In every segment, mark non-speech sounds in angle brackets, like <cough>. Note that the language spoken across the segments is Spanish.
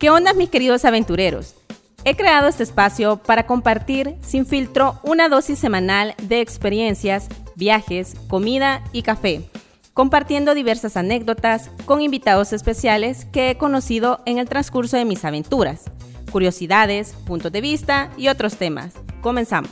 ¿Qué onda mis queridos aventureros? He creado este espacio para compartir sin filtro una dosis semanal de experiencias, viajes, comida y café, compartiendo diversas anécdotas con invitados especiales que he conocido en el transcurso de mis aventuras, curiosidades, puntos de vista y otros temas. Comenzamos.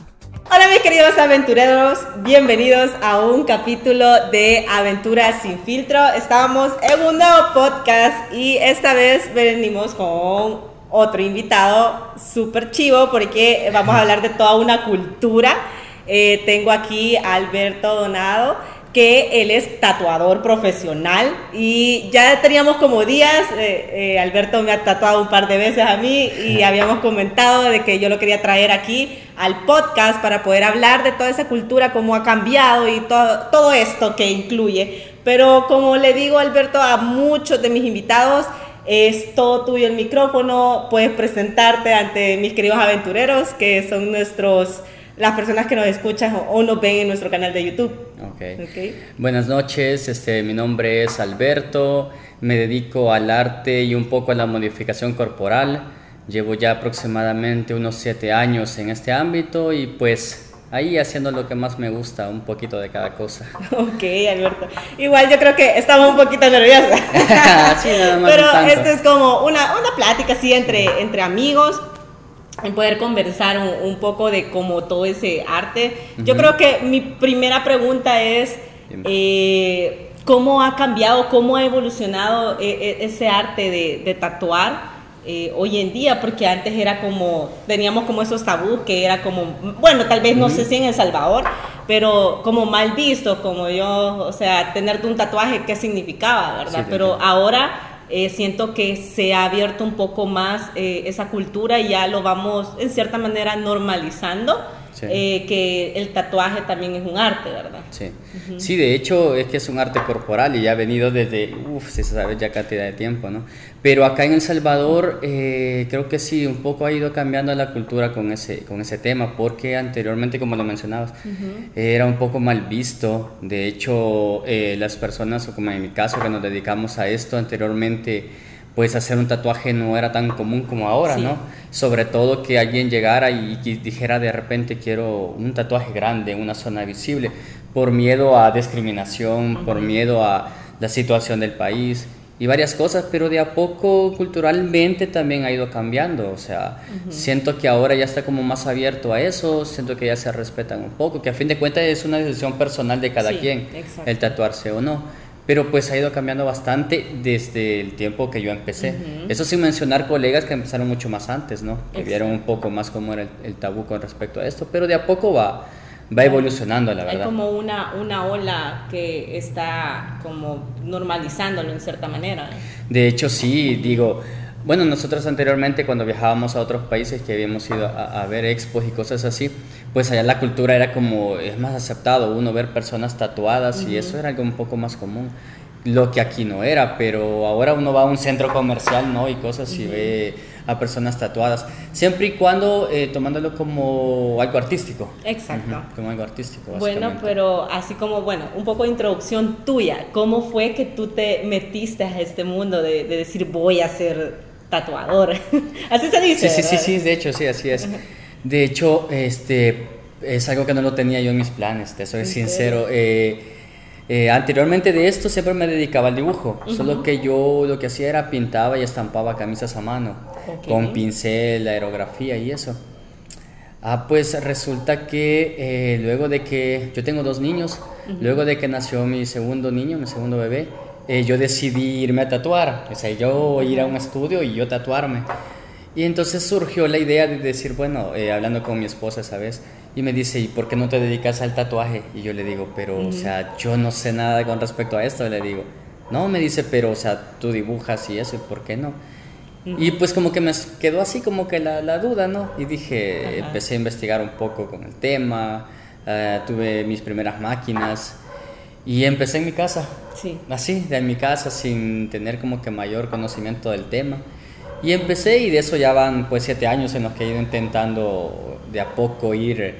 Hola mis queridos aventureros, bienvenidos a un capítulo de Aventuras sin filtro. Estábamos en un nuevo podcast y esta vez venimos con otro invitado súper chivo porque vamos a hablar de toda una cultura. Eh, tengo aquí a Alberto Donado que él es tatuador profesional y ya teníamos como días, eh, eh, Alberto me ha tatuado un par de veces a mí y habíamos comentado de que yo lo quería traer aquí al podcast para poder hablar de toda esa cultura, cómo ha cambiado y todo, todo esto que incluye. Pero como le digo Alberto a muchos de mis invitados, es todo tuyo el micrófono, puedes presentarte ante mis queridos aventureros que son nuestros las personas que nos escuchan o, nos ven en nuestro canal de YouTube. Okay. Buenas noches, este, mi nombre es Alberto, me dedico al arte y un poco a la modificación corporal. Llevo ya aproximadamente unos siete años en este ámbito y pues ahí haciendo lo que más me gusta, un poquito de cada cosa. <laughs> Ok, Alberto. Igual yo creo que estamos un poquito nerviosas. <laughs> sí, nada más Pero esto es como una, una plática así entre, entre amigos en poder conversar un, poco de cómo todo ese arte. Yo creo que mi primera pregunta es eh, cómo ha cambiado, cómo ha evolucionado eh, eh, ese arte de, tatuar. hoy en día, porque antes era como, teníamos como esos tabús que era como, bueno, tal vez no sé si en El Salvador, pero como mal visto, como yo, o sea, tenerte un tatuaje, ¿qué significaba, verdad? pero ahora eh, siento que se ha abierto un poco más eh, esa cultura y ya lo vamos en cierta manera normalizando. Eh, que el tatuaje también es un arte, ¿verdad? Sí. sí, de hecho es que es un arte corporal y ya ha venido desde, uff, se sabe ya cantidad de tiempo, ¿no? Pero acá en El Salvador creo que sí, un poco ha ido cambiando la cultura con ese, con ese tema, porque anteriormente, como lo mencionabas, era un poco mal visto. De hecho, las personas, o como en mi caso, que nos dedicamos a esto anteriormente, pues hacer un tatuaje no era tan común como ahora, ¿no? Sobre todo que alguien llegara y, dijera de repente quiero un tatuaje grande una zona visible, por miedo a discriminación, por miedo a la situación del país y varias cosas, pero de a poco culturalmente también ha ido cambiando, o sea, siento que ahora ya está como más abierto a eso, siento que ya se respetan un poco, que a fin de cuentas es una decisión personal de cada quien el tatuarse o no pero pues ha ido cambiando bastante desde el tiempo que yo empecé. Eso sin mencionar colegas que empezaron mucho más antes, ¿no? Que vieron un poco más cómo era el, tabú con respecto a esto, pero de a poco va, va evolucionando, la verdad. Hay como una, una ola que está como normalizándolo en cierta manera. De hecho, sí, digo, bueno, nosotros anteriormente cuando viajábamos a otros países que habíamos ido a, ver expos y cosas así, pues allá la cultura era como, es más aceptado uno ver personas tatuadas y eso era algo un poco más común. Lo que aquí no era, pero ahora uno va a un centro comercial, ¿no? Y cosas y ve a personas tatuadas, siempre y cuando eh, tomándolo como algo artístico. Exacto. como algo artístico. Bueno, pero así como, bueno, un poco de introducción tuya, ¿cómo fue que tú te metiste a este mundo de, de decir voy a ser tatuador. <laughs> así se dice. Sí, sí, sí, sí, de hecho, sí, así es. De hecho, este, es algo que no lo tenía yo en mis planes, te soy sincero. Eh, eh, anteriormente de esto siempre me dedicaba al dibujo, solo que yo lo que hacía era pintaba y estampaba camisas a mano, con pincel, aerografía y eso. Ah, pues resulta que eh, luego de que yo tengo dos niños, luego de que nació mi segundo niño, mi segundo bebé, eh, yo decidí irme a tatuar, o sea, yo ir a un estudio y yo tatuarme. Y entonces surgió la idea de decir, bueno, eh, hablando con mi esposa esa vez, y me dice, ¿y por qué no te dedicas al tatuaje? Y yo le digo, pero, o sea, yo no sé nada con respecto a esto. Y le digo, no, me dice, pero, o sea, tú dibujas y eso, ¿y por qué no? Y pues como que me quedó así como que la, la duda, ¿no? Y dije, empecé a investigar un poco con el tema, eh, tuve mis primeras máquinas y empecé en mi casa. Sí. Así, en mi casa, sin tener como que mayor conocimiento del tema. Y empecé y de eso ya van pues siete años en los que he ido intentando de a poco ir,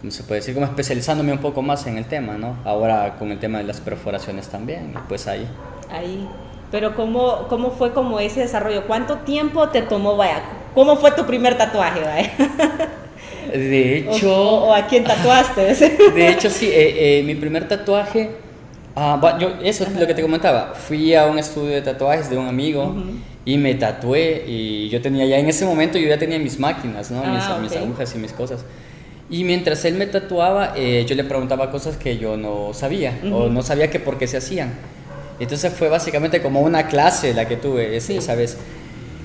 ¿cómo se puede decir? Como especializándome un poco más en el tema, ¿no? Ahora con el tema de las perforaciones también, pues ahí. Ahí. Pero ¿cómo, cómo fue como ese desarrollo? ¿Cuánto tiempo te tomó, vaya? ¿Cómo fue tu primer tatuaje, vaya? <laughs> De hecho... ¿O, a quién tatuaste? <laughs> de hecho, sí, eh, eh, mi primer tatuaje... Ah, yo, eso es lo que te comentaba. Fui a un estudio de tatuajes de un amigo y me tatué y yo tenía ya en ese momento yo ya tenía mis máquinas, ¿no? Ah, mis, agujas y mis cosas. Y mientras él me tatuaba, eh, yo le preguntaba cosas que yo no sabía o no sabía que por qué se hacían. Entonces fue básicamente como una clase la que tuve esa vez.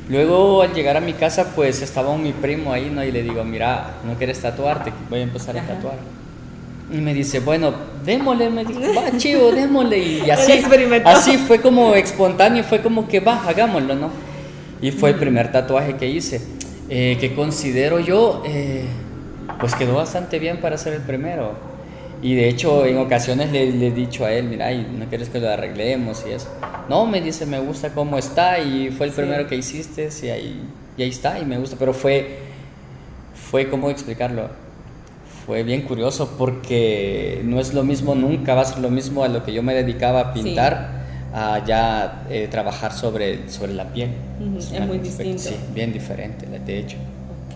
Luego al llegar a mi casa pues estaba mi primo ahí, ¿no? Y le digo, mira, ¿no quieres tatuarte? Voy a empezar a tatuar. Y me dice, bueno, démosle, me dijo, va, chivo, démosle. Y <laughs> así, así fue como espontáneo, fue como que va, hagámoslo, ¿no? Y fue el primer tatuaje que hice, eh, que considero yo, eh, pues quedó bastante bien para ser el primero. Y de hecho, en ocasiones le, he dicho a él, mira, ¿no quieres que lo arreglemos y eso? No, me dice, me gusta cómo está y fue el primero que hiciste y ahí, y ahí está y me gusta, pero fue, fue, ¿cómo explicarlo? Fue bien curioso porque no es lo mismo, nunca va a ser lo mismo a lo que yo me dedicaba a pintar. a ya eh, trabajar sobre, sobre la piel. es, muy distinto. Sí, bien diferente, de hecho. Ok.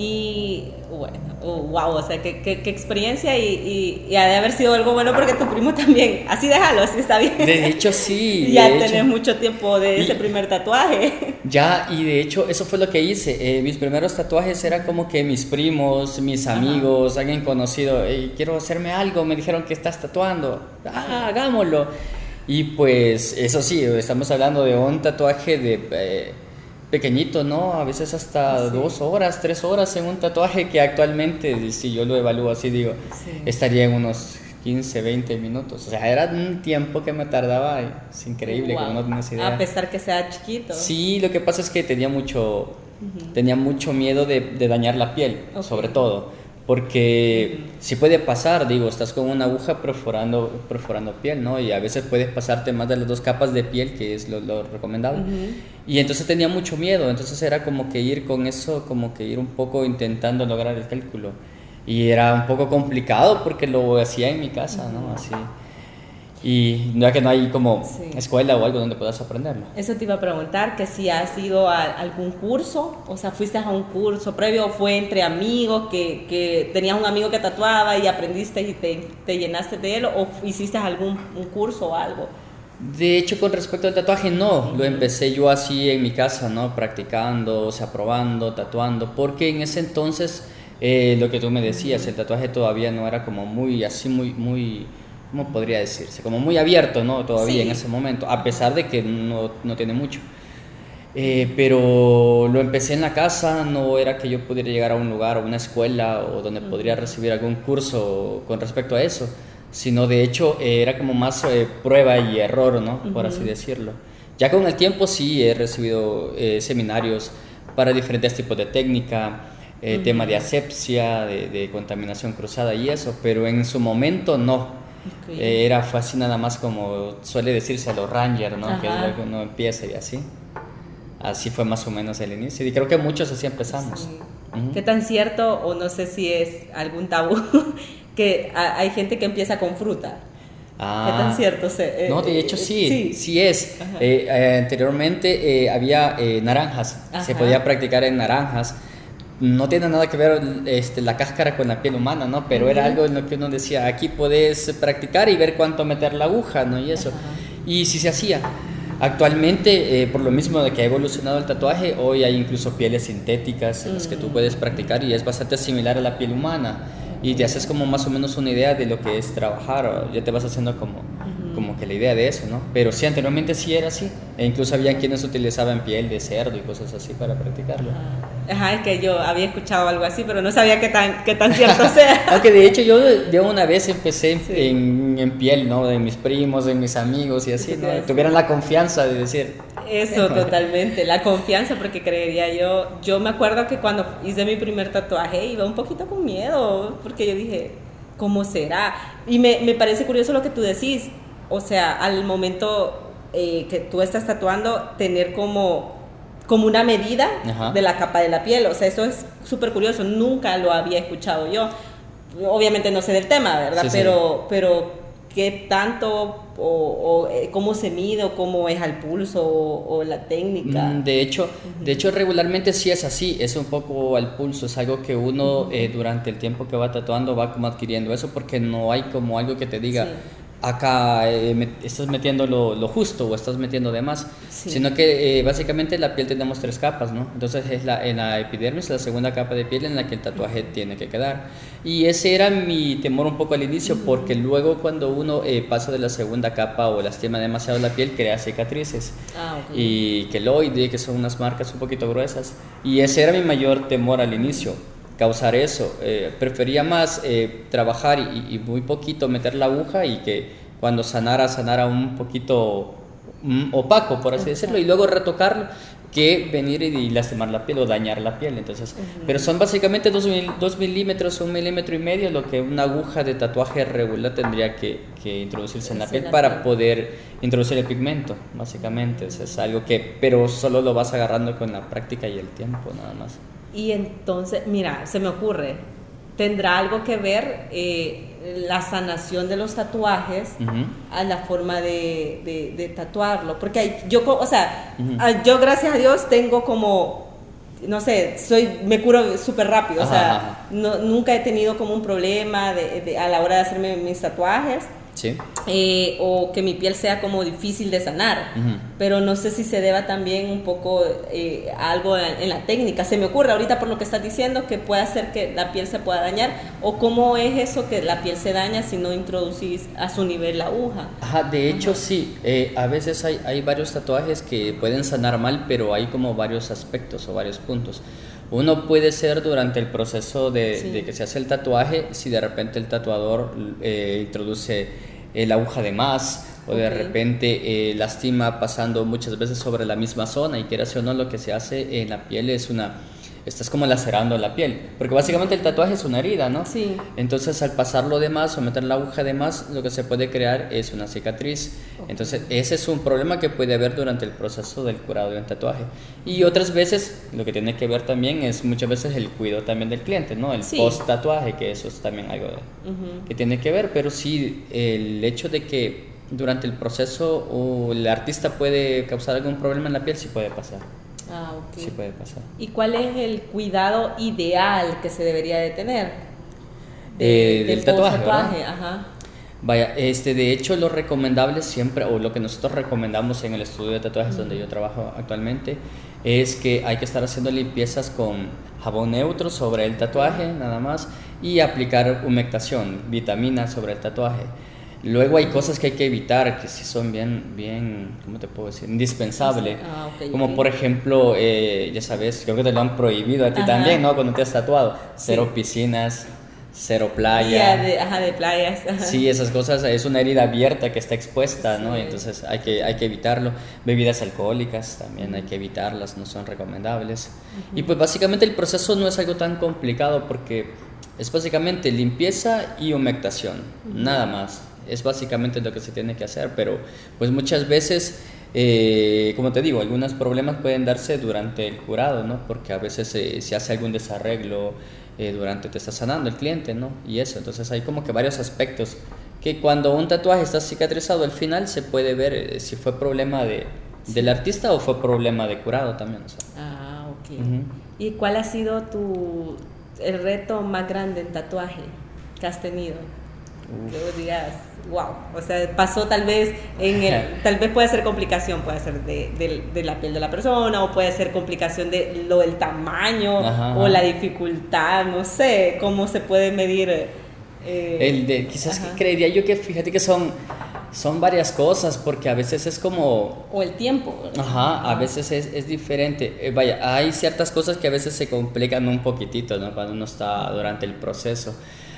Y bueno, wow, o sea, qué, qué, experiencia y, y, ha de haber sido algo bueno porque tu primo también, así déjalo, así está bien. De hecho, sí. <laughs> ya tenés mucho tiempo de ese primer tatuaje. <laughs> Ya, y de hecho, eso fue lo que hice. Eh, mis primeros tatuajes eran como que mis primos, mis amigos, alguien conocido, quiero hacerme algo, me dijeron que estás tatuando, ah, hagámoslo. Y pues, eso sí, estamos hablando de un tatuaje de... Eh, pequeñito, ¿no? A veces hasta dos horas, tres horas en un tatuaje que actualmente, si yo lo evalúo así, digo, estaría en unos 15, 20 minutos. O sea, era un tiempo que me tardaba, es increíble, como no tienes idea. A pesar que sea chiquito. Sí, lo que pasa es que tenía mucho, tenía mucho miedo de, de dañar la piel, sobre todo porque si puede pasar, digo, estás con una aguja perforando, perforando piel, ¿no? Y a veces puedes pasarte más de las dos capas de piel, que es lo, lo recomendable. Y entonces tenía mucho miedo, entonces era como que ir con eso, como que ir un poco intentando lograr el cálculo. Y era un poco complicado porque lo hacía en mi casa, ¿no? Así. Y ya que no hay como escuela o algo donde puedas aprenderlo. Eso te iba a preguntar, que si has ido a algún curso, o sea, fuiste a un curso previo o fue entre amigos, que, que tenías un amigo que tatuaba y aprendiste y te, te llenaste de él, o hiciste algún un curso o algo. De hecho, con respecto al tatuaje, no, lo empecé yo así en mi casa, ¿no? Practicando, o sea, probando, tatuando, porque en ese entonces, eh, lo que tú me decías, el tatuaje todavía no era como muy, así, muy, muy ¿cómo podría decirse? Como muy abierto, ¿no? Todavía en ese momento, a pesar de que no, no tiene mucho. Eh, pero lo empecé en la casa, no era que yo pudiera llegar a un lugar o una escuela o donde podría recibir algún curso con respecto a eso, sino de hecho eh, era como más eh, prueba y error, ¿no? Por así decirlo. Ya con el tiempo sí he recibido seminarios para diferentes tipos de técnica, tema de asepsia, de, de contaminación cruzada y eso, pero en su momento no. Eh, era fue así nada más como suele decirse a los Rangers, ¿no? Que es uno empieza y así. Así fue más o menos el inicio. Y creo que muchos así empezamos. ¿Qué tan cierto, o no sé si es algún tabú, <laughs> que hay gente que empieza con fruta? ¿Qué tan ah. cierto? Se, eh, no, de hecho eh, sí, sí, es. anteriormente había naranjas, se podía practicar en naranjas no tiene nada que ver este, la cáscara con la piel humana, ¿no? Pero era algo en lo que uno decía, aquí puedes practicar y ver cuánto meter la aguja, ¿no? Y eso. Y si se hacía. Actualmente, eh, por lo mismo de que ha evolucionado el tatuaje, hoy hay incluso pieles sintéticas en las que tú mm. puedes practicar y es bastante similar a la piel humana. Y te haces como más o menos una idea de lo que es trabajar, ya te vas haciendo como como que la idea de eso, ¿no? Pero sí, anteriormente sí era así. E incluso había quienes utilizaban piel de cerdo y cosas así para practicarlo. Ajá, es que yo había escuchado algo así, pero no sabía qué tan, qué tan cierto sea. <laughs> Aunque de hecho yo de una vez empecé en, en, piel, ¿no? De mis primos, de mis amigos y así, ¿no? Tuvieran la confianza de decir. Eso, <laughs> totalmente, la confianza, porque creería yo, yo me acuerdo que cuando hice mi primer tatuaje iba un poquito con miedo, porque yo dije, ¿cómo será? Y me, me parece curioso lo que tú decís, o sea, al momento eh, que tú estás tatuando, tener como, como una medida de la capa de la piel. O sea, eso es súper curioso, nunca lo había escuchado yo. Obviamente no sé del tema, ¿verdad? pero, pero qué tanto o, eh, cómo se mide o cómo es al pulso o, la técnica. Mm, de hecho, de hecho regularmente sí es así, es un poco al pulso, es algo que uno eh, durante el tiempo que va tatuando va como adquiriendo eso porque no hay como algo que te diga acá eh, estás metiendo lo, justo o estás metiendo de más, sino que eh, básicamente la piel tenemos tres capas, ¿no? Entonces es la, en la epidermis, la segunda capa de piel en la que el tatuaje tiene que quedar. Y ese era mi temor un poco al inicio, porque luego cuando uno eh, pasa de la segunda capa o lastima demasiado la piel, crea cicatrices. Ah, y queloide, que son unas marcas un poquito gruesas. Y ese era mi mayor temor al inicio causar eso. Eh, prefería más eh, trabajar y, muy poquito meter la aguja y que cuando sanara, sanara un poquito mm, opaco, por así decirlo, y luego retocarlo que venir y, lastimar la piel o dañar la piel. Entonces, pero son básicamente dos, milímetros, un milímetro y medio lo que una aguja de tatuaje regular tendría que, introducirse en la piel para poder introducir el pigmento, básicamente. es algo que, pero solo lo vas agarrando con la práctica y el tiempo, nada más. Y entonces, mira, se me ocurre, tendrá algo que ver eh, la sanación de los tatuajes a la forma de, tatuarlo. Porque yo, o sea, ah, yo gracias a Dios tengo como, no sé, soy, me curo súper rápido. o sea, nunca he tenido como un problema a la hora de hacerme mis tatuajes. Eh, o que mi piel sea como difícil de sanar. Pero no sé si se deba también un poco eh, algo en, la técnica. Se me ocurre ahorita por lo que estás diciendo que puede hacer que la piel se pueda dañar. O cómo es eso que la piel se daña si no introducís a su nivel la aguja. Ajá, de hecho sí. Eh, a veces hay, hay varios tatuajes que pueden sanar mal, pero hay como varios aspectos o varios puntos. Uno puede ser durante el proceso de, que se hace el tatuaje, si de repente el tatuador eh, introduce la aguja de más o de repente eh, lastima pasando muchas veces sobre la misma zona y quieras o no lo que se hace en la piel es una estás como lacerando la piel, porque básicamente el tatuaje es una herida, ¿no? Sí. Entonces al pasarlo de más o meter la aguja de más, lo que se puede crear es una cicatriz. Entonces ese es un problema que puede haber durante el proceso del curado de un tatuaje. Y otras veces lo que tiene que ver también es muchas veces el cuidado también del cliente, ¿no? El post tatuaje, que eso es también algo que tiene que ver, pero sí el hecho de que durante el proceso o el artista puede causar algún problema en la piel, sí puede pasar. Ah, ok. Sí puede pasar. ¿Y cuál es el cuidado ideal que se debería de tener? Eh, del, tatuaje, Ajá. Vaya, este, de hecho lo recomendable siempre, o lo que nosotros recomendamos en el estudio de tatuajes donde yo trabajo actualmente, es que hay que estar haciendo limpiezas con jabón neutro sobre el tatuaje, nada más, y aplicar humectación, vitamina sobre el tatuaje. Luego hay cosas que hay que evitar, que sí son bien, bien, ¿cómo te puedo decir? Indispensable. Ah, Como por ejemplo, eh, ya sabes, creo que te lo han prohibido a ti también, ¿no? Cuando te has tatuado. Cero piscinas, cero playa. De, ajá, de playas. Sí, esas cosas, es una herida abierta que está expuesta, ¿no? Entonces hay que, hay que evitarlo. Bebidas alcohólicas también hay que evitarlas, no son recomendables. Y pues básicamente el proceso no es algo tan complicado porque es básicamente limpieza y humectación, nada más es básicamente lo que se tiene que hacer, pero pues muchas veces, eh, como te digo, algunos problemas pueden darse durante el curado, ¿no? Porque a veces se hace algún desarreglo eh, durante te está sanando el cliente, ¿no? Y eso, entonces hay como que varios aspectos que cuando un tatuaje está cicatrizado al final se puede ver eh, si fue problema de, del artista o fue problema de curado también. Ah, ok. ¿Y cuál ha sido tu, el reto más grande en tatuaje que has tenido? Que digas, wow, o sea, pasó tal vez en el, <laughs> tal vez puede ser complicación, puede ser de, de, la piel de la persona, o puede ser complicación de lo del tamaño, o la dificultad, no sé, cómo se puede medir. Eh, el de, quizás creería yo que, fíjate que son, son varias cosas, porque a veces es como... O el tiempo. Ajá, a veces es, es diferente. Eh, vaya, hay ciertas cosas que a veces se complican un poquitito, ¿no? Cuando uno está durante el proceso.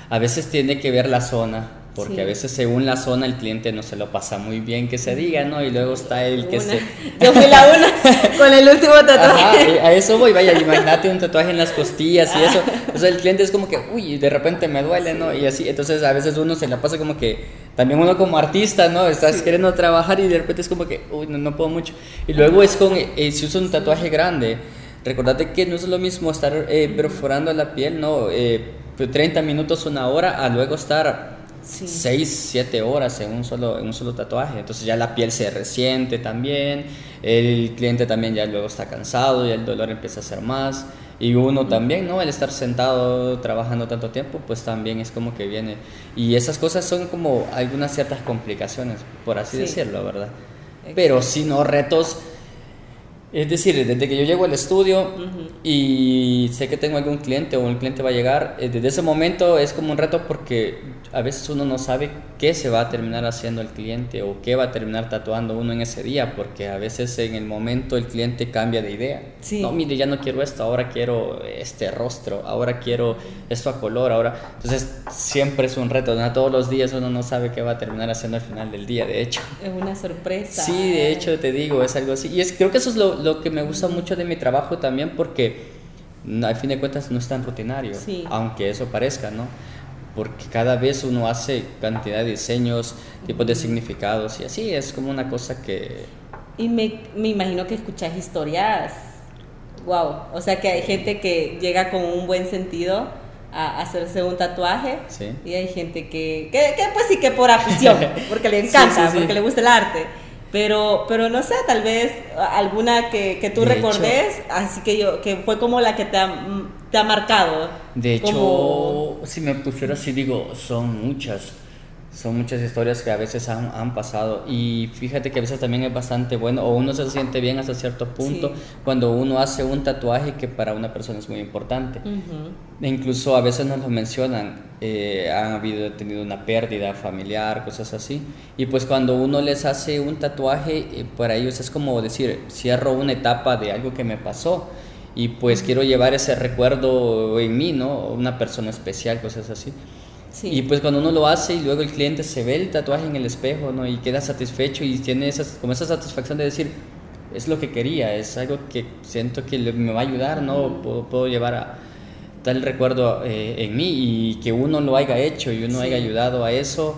A veces tiene que ver la zona, porque a veces según la zona el cliente no se lo pasa muy bien que se diga, ¿no? Y luego está el que se... <laughs> Yo fui la una con el último tatuaje. <laughs> a eso voy, vaya, imagínate un tatuaje en las costillas y eso. O sea, el cliente es como que, uy, de repente me duele, ¿no? Y así, entonces a veces uno se la pasa como que, también uno como artista, ¿no? Estás queriendo trabajar y de repente es como que, uy, no, no puedo mucho. Y luego es con, eh, si usa un tatuaje grande, recordate que no es lo mismo estar eh, perforando la piel, ¿no? Eh, 30 minutos, una hora, a luego estar 6, 7 horas en un, solo, en un solo tatuaje. Entonces ya la piel se resiente también, el cliente también ya luego está cansado y el dolor empieza a ser más. Y uno también, ¿no? El estar sentado trabajando tanto tiempo, pues también es como que viene. Y esas cosas son como algunas ciertas complicaciones, por así decirlo, ¿verdad? Pero si no, retos es decir, desde que yo llego al estudio y sé que tengo algún cliente o un cliente va a llegar, eh, desde ese momento es como un reto porque a veces uno no sabe qué se va a terminar haciendo el cliente o qué va a terminar tatuando uno en ese día, porque a veces en el momento el cliente cambia de idea. No, mire, ya no quiero esto, ahora quiero este rostro, ahora quiero esto a color, ahora... Entonces siempre es un reto, ¿no? todos los días uno no sabe qué va a terminar haciendo al final del día, de hecho. Es una sorpresa. Sí, de hecho te digo, es algo así. Y es, creo que eso es lo lo que me gusta mucho de mi trabajo también porque al fin de cuentas no es tan rutinario, aunque eso parezca, ¿no? Porque cada vez uno hace cantidad de diseños, tipos de significados y así es como una cosa que... Y me, me imagino que escuchas historias, wow, o sea que hay gente que llega con un buen sentido a hacerse un tatuaje y hay gente que, que, que, pues sí que por afición, porque le <laughs> encanta, porque le gusta el arte. Pero, pero no sé, tal vez alguna que, que tú recordes, así que yo, que fue como la que te ha, te ha marcado. De hecho, si me pusiera así, digo, son muchas son muchas historias que a veces han, han, pasado y fíjate que a veces también es bastante bueno o uno se siente bien hasta cierto punto cuando uno hace un tatuaje que para una persona es muy importante. e incluso a veces nos lo mencionan, eh, han habido, tenido una pérdida familiar, cosas así. Y pues cuando uno les hace un tatuaje, eh, para ellos es como decir, cierro una etapa de algo que me pasó y pues quiero llevar ese recuerdo en mí, ¿no? Una persona especial, cosas así. Y pues cuando uno lo hace y luego el cliente se ve el tatuaje en el espejo, ¿no? Y queda satisfecho y tiene esas, como esa satisfacción de decir, es lo que quería, es algo que siento que me va a ayudar, ¿no? Puedo, puedo llevar a tal recuerdo eh, en mí y que uno lo haya hecho y uno haya ayudado a eso.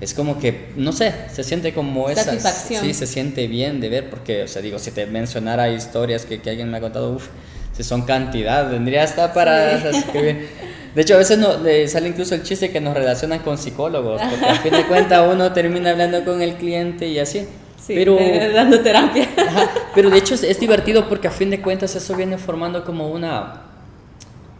Es como que, no sé, se siente como esa... Satisfacción. Sí, se siente bien de ver, porque, o sea, digo, si te mencionara historias que, que alguien me ha contado, uff, si son cantidad, tendría hasta para <laughs> escribir. De hecho, a veces no, sale incluso el chiste que nos relacionan con psicólogos, porque a fin de <laughs> cuentas uno termina hablando con el cliente y así. Sí, pero, dando terapia. <laughs> pero de hecho es, divertido porque a fin de cuentas eso viene formando como una,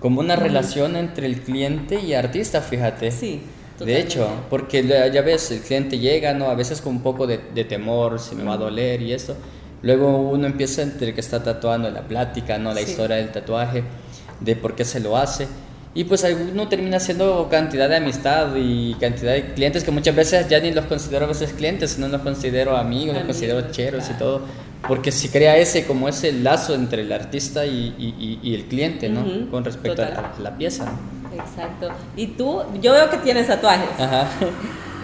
como una relación entre el cliente y artista, fíjate. Sí. De hecho, porque ya ves, el cliente llega, ¿no? A veces con un poco de, temor, si me va a doler y esto. Luego uno empieza entre que está tatuando la plática, ¿no? La historia del tatuaje, de por qué se lo hace. Y pues uno termina siendo cantidad de amistad y cantidad de clientes que muchas veces ya ni los considero a veces clientes, sino los considero amigos, los considero cheros y todo. Porque si crea ese como ese lazo entre el artista y, y, y el cliente, ¿no? Con respecto a la, pieza. Exacto. Y tú, yo veo que tienes tatuajes. Ajá. <laughs>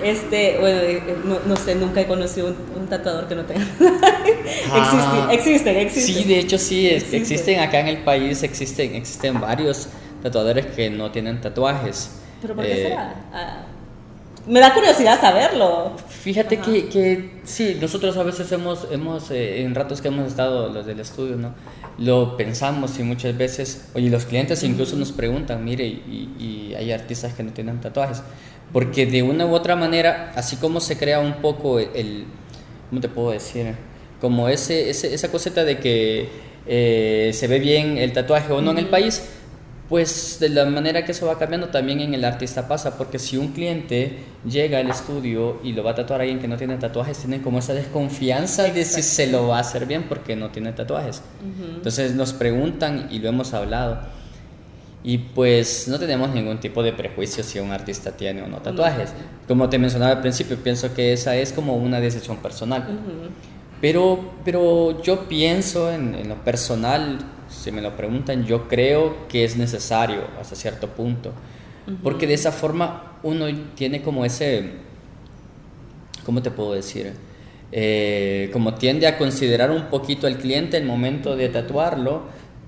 Este, bueno, eh, no, sé, nunca he conocido un, tatuador que no tenga. <laughs> ah, existen, existen, Sí, de hecho sí, existen. existen acá en el país, existen, existen varios tatuadores que no tienen tatuajes. ¿Pero por qué eh, será? Ah, me da curiosidad saberlo. Fíjate que, que, sí, nosotros a veces hemos, hemos eh, en ratos que hemos estado los del estudio, ¿no? Lo pensamos y muchas veces, oye, los clientes incluso nos preguntan, mire, y, y, hay artistas que no tienen tatuajes. Porque de una u otra manera, así como se crea un poco el, ¿cómo te puedo decir? Como ese, ese esa coseta de que eh, se ve bien el tatuaje o no en el país, pues de la manera que eso va cambiando también en el artista pasa, porque si un cliente llega al estudio y lo va a tatuar a alguien que no tiene tatuajes, tienen como esa desconfianza de si se lo va a hacer bien porque no tiene tatuajes. Entonces nos preguntan y lo hemos hablado. Y pues no tenemos ningún tipo de prejuicio si un artista tiene o no tatuajes. Como te mencionaba al principio, pienso que esa es como una decisión personal. Pero, pero yo pienso en, en lo personal, si me lo preguntan, yo creo que es necesario hasta cierto punto. Porque de esa forma uno tiene como ese, ¿cómo te puedo decir? Eh, como tiende a considerar un poquito al cliente el momento de tatuarlo,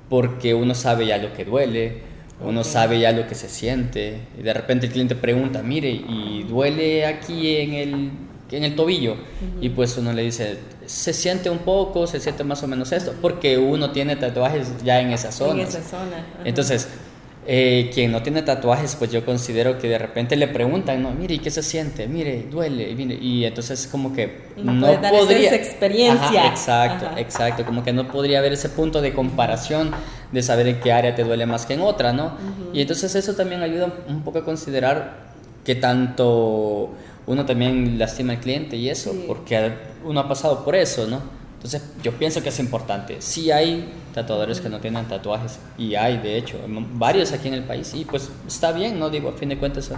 porque uno sabe ya lo que duele, uno sabe ya lo que se siente, y de repente el cliente pregunta, mire, ¿y duele aquí en el, en el tobillo? Y pues uno le dice, se siente un poco, se siente más o menos esto, porque uno tiene tatuajes ya en esa zona. En esa zona. Entonces, Eh, quien no tiene tatuajes, pues yo considero que de repente le preguntan, no, mire, ¿y qué se siente? Mire, duele, mire, y entonces como que no, no podría... Esa experiencia. exacto, exacto, como que no podría haber ese punto de comparación de saber en qué área te duele más que en otra, ¿no? Y entonces eso también ayuda un poco a considerar que tanto uno también lastima al cliente y eso, porque uno ha pasado por eso, ¿no? Entonces yo pienso que es importante. Sí hay tatuadores que no tienen tatuajes y hay, de hecho, varios aquí en el país y pues está bien, no digo, a fin de cuentas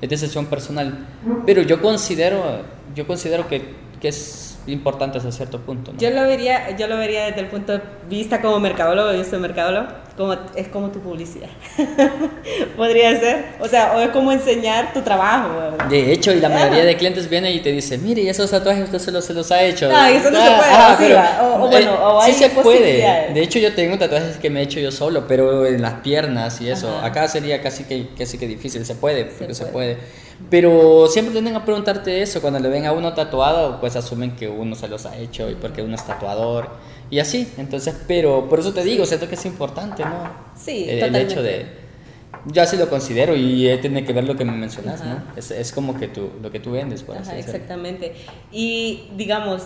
es decisión personal. Pero yo considero, yo considero que, que es importante hasta cierto punto. Yo lo vería, yo lo vería desde el punto de vista como mercadólogo, yo soy mercadólogo, como es como tu publicidad. <laughs> Podría ser, o sea, o es como enseñar tu trabajo. De hecho, y la mayoría de clientes vienen y te dicen, mire, ¿y esos tatuajes usted se los, se los ha hecho? No, eso no se ah, puede, o, bueno, o hay sí se puede. De hecho, yo tengo tatuajes que me he hecho yo solo, pero en las piernas y eso. Acá sería casi que, casi que difícil, se puede, porque se puede. Pero siempre tienden a preguntarte eso, cuando le ven a uno tatuado, pues asumen que uno se los ha hecho y porque uno es tatuador y así. Entonces, pero por eso te digo, siento que es importante, ¿no? Sí, el, hecho de yo así lo considero y tiene que ver lo que me mencionas, ¿no? Es, es, como que tú, lo que tú vendes, por así Exactamente. Y digamos,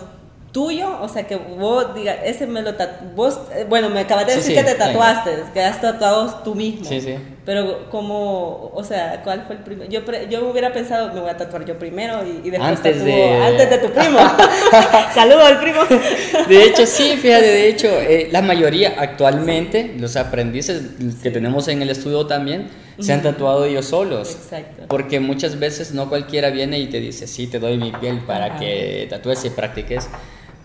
tuyo, o sea, que vos digas, ese me lo vos, eh, bueno, me acabas de decir que te tatuaste, que has tatuado tú mismo. Sí, sí. Pero como, o sea, ¿cuál fue el primero? Yo, yo hubiera pensado, me voy a tatuar yo primero y, después antes de... antes de tu primo. <laughs> Saludo al primo. de hecho, sí, fíjate, de hecho, eh, la mayoría actualmente, los aprendices que tenemos en el estudio también, se han tatuado ellos solos. Exacto. Porque muchas veces no cualquiera viene y te dice, sí, te doy mi piel para que tatúes y practiques.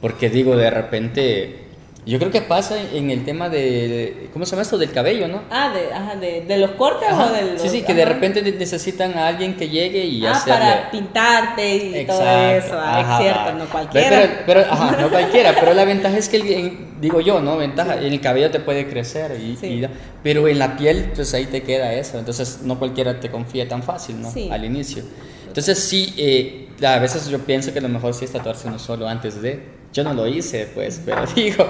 Porque digo, de repente, yo creo que pasa en el tema de, ¿cómo se llama esto? Del cabello, ¿no? Ah, de, ajá, de, de los cortes o del... Sí, sí, que de repente necesitan a alguien que llegue y ah, para pintarte y todo eso, ah, es cierto, no cualquiera. Pero, ajá, no <laughs> cualquiera, pero la ventaja es que, digo yo, ¿no? Ventaja, en el cabello te puede crecer, y, pero en la piel, pues ahí te queda eso, entonces no cualquiera te confía tan fácil, ¿no? Al inicio. Entonces sí, eh, a veces yo pienso que lo mejor sí es tatuarse uno solo antes de yo no lo hice, pues, pero <laughs> digo,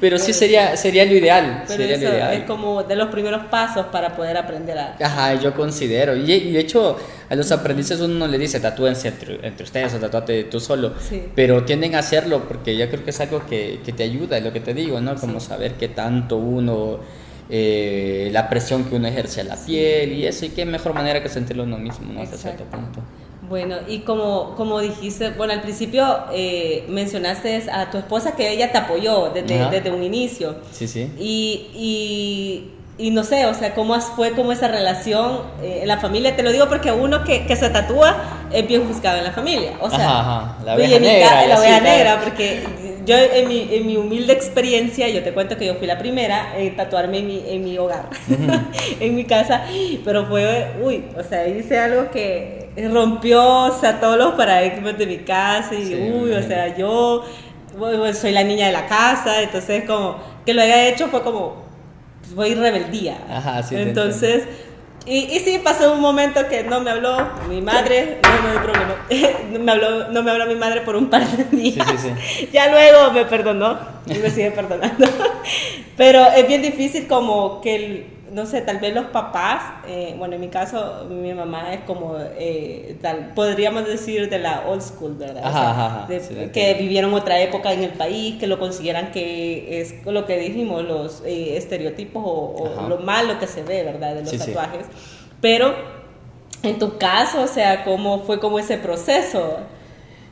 pero sí sería, sería lo ideal. Pero sería eso lo ideal. es como de los primeros pasos para poder aprender a... Ajá, yo considero. Y, de hecho, a los aprendices uno no le dice tatúense entre, entre ustedes o tatúate tú solo. Pero tienden a hacerlo porque yo creo que es algo que, que te ayuda, es lo que te digo, ¿no? Como saber qué tanto uno... Eh, la presión que uno ejerce a la piel y eso, y qué mejor manera que sentirlo uno mismo, ¿no? Hasta cierto punto. Bueno, y como, como dijiste, bueno, al principio eh, mencionaste a tu esposa que ella te apoyó desde, desde un inicio. Sí, sí. Y, y, y, no sé, o sea, ¿cómo fue como esa relación eh, en la familia? Te lo digo porque uno que, que, se tatúa es bien juzgado en la familia. O sea, ajá, la oveja negra. La oveja negra, porque yo en mi, en mi, humilde experiencia, yo te cuento que yo fui la primera en tatuarme en mi, en mi hogar, <laughs> en mi casa, pero fue, uy, o sea, hice algo que rompió, o sea, todos los paradigmas de mi casa y, uy, o sea, yo soy la niña de la casa, entonces como que lo haya hecho fue como, fue rebeldía. Ajá, sí, entonces... Y, y, sí, pasó un momento que no me habló mi madre, no, no hay <laughs> problema, no me habló, no me habló mi madre por un par de días. Sí, sí, <laughs> Ya luego me perdonó y me sigue perdonando. <laughs> Pero es bien difícil como que el, no sé, tal vez los papás, eh, bueno, en mi caso, mi mamá es como, eh, tal, podríamos decir de la old school, ¿verdad? Ajá, que vivieron otra época en el país, que lo consideran que es lo que dijimos, los eh, estereotipos o, lo malo que se ve, ¿verdad? De los tatuajes. Pero, en tu caso, o sea, ¿cómo fue como ese proceso?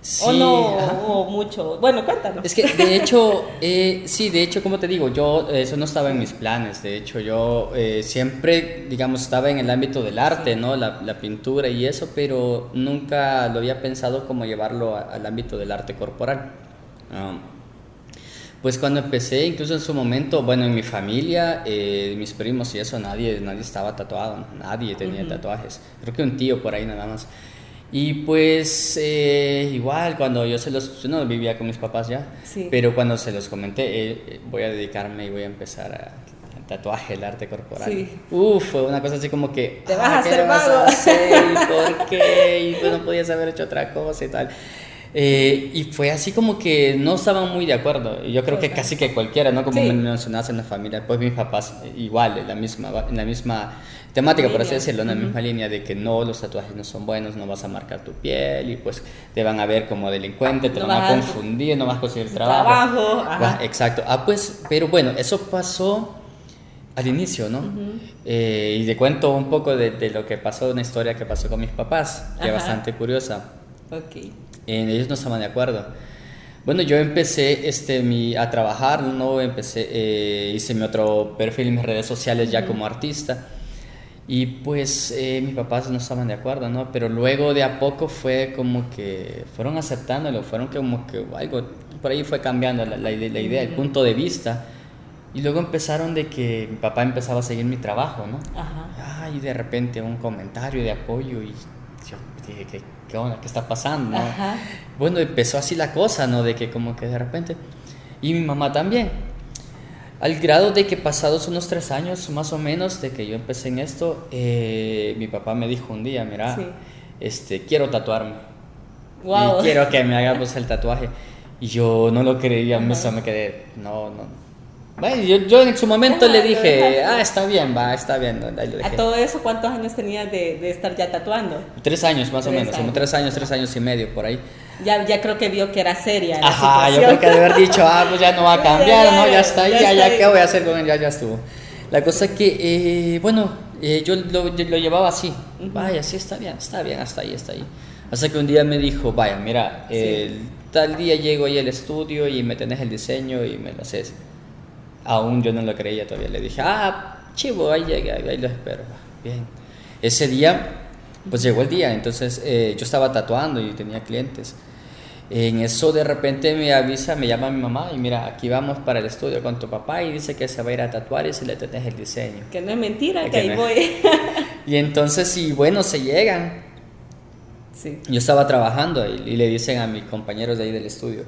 Sí, o no, o mucho. Bueno, cuéntanos. Es que de hecho, eh, sí, de hecho, como te digo, yo eso no estaba en mis planes. De hecho, yo eh, siempre, digamos, estaba en el ámbito del arte, ¿no? La, la, pintura y eso, pero nunca lo había pensado como llevarlo al ámbito del arte corporal. Um, pues cuando empecé, incluso en su momento, bueno, en mi familia, eh, mis primos y eso, nadie, nadie estaba tatuado, nadie tenía tatuajes. Creo que un tío por ahí nada más. Y pues eh, igual cuando yo se los, yo no vivía con mis papás ya, pero cuando se los comenté, eh, eh, voy a dedicarme y voy a empezar a, tatuaje, el arte corporal. Sí. Uf, fue una cosa así como que... Te vas a ah, hacer mago. <laughs> ¿Por qué? Y pues no podías haber hecho otra cosa y tal. Eh, y fue así como que no estaban muy de acuerdo. Yo creo que casi que cualquiera, ¿no? Como me mencionabas en la familia, pues mis papás igual, en la misma, en la misma temática, por así decirlo, en la misma línea de que no, los tatuajes no son buenos, no vas a marcar tu piel y pues te van a ver como delincuente, te van a confundir, no vas a conseguir trabajo. trabajo exacto. Ah, pues, pero bueno, eso pasó al inicio, ¿no? Eh, y te cuento un poco de, lo que pasó, una historia que pasó con mis papás, que es bastante curiosa. Ok. Ellos no estaban de acuerdo. Bueno, yo empecé este, mi, a trabajar, ¿no? Empecé, eh, hice mi otro perfil en mis redes sociales ya como artista. Y pues eh, mis papás no estaban de acuerdo, ¿no? Pero luego de a poco fue como que fueron aceptándolo, fueron como que algo, por ahí fue cambiando la, la idea, el punto de vista. Y luego empezaron de que mi papá empezaba a seguir mi trabajo, ¿no? Ajá. y de repente un comentario de apoyo y yo dije, ¿qué, qué onda? ¿Qué está pasando? Ajá. Bueno, empezó así la cosa, ¿no? De que como que de repente... Y mi mamá también. Al grado de que pasados unos tres años más o menos de que yo empecé en esto, eh, mi papá me dijo un día, mira, este, quiero tatuarme. Wow. Y quiero que me hagamos el tatuaje. Y yo no lo creía, me quedé, no, no, bueno, yo, yo, en su momento le dije, ah, está bien, va, está bien. ¿A todo eso cuántos años tenías de, de, estar ya tatuando? Tres años más o menos, como tres años, tres años y medio por ahí. Ya, ya creo que vio que era seria. La Ajá, yo creo que de haber <laughs> dicho, ah, pues ya no va a cambiar, ya, no, ya está ahí, ya, ya, ¿qué voy a hacer con él? Ya, ya estuvo. La cosa es que, eh, bueno, eh, yo lo, lo, llevaba así, vaya, sí está bien, está bien, hasta ahí, está ahí. Hasta que un día me dijo, vaya, mira, el, tal día llego ahí al estudio y me tenés el diseño y me lo haces Aún yo no lo creía todavía. Le dije, ah, chivo, ahí llega, ahí lo espero. Bien. Ese día, pues llegó el día, entonces eh, yo estaba tatuando y tenía clientes. En eso de repente me avisa, me llama mi mamá y mira, aquí vamos para el estudio con tu papá y dice que se va a ir a tatuar y si le tenés el diseño. Que no es mentira, que, ahí voy. <laughs> y entonces, y bueno, se llegan. Sí. Yo estaba trabajando y, y, le dicen a mis compañeros de ahí del estudio,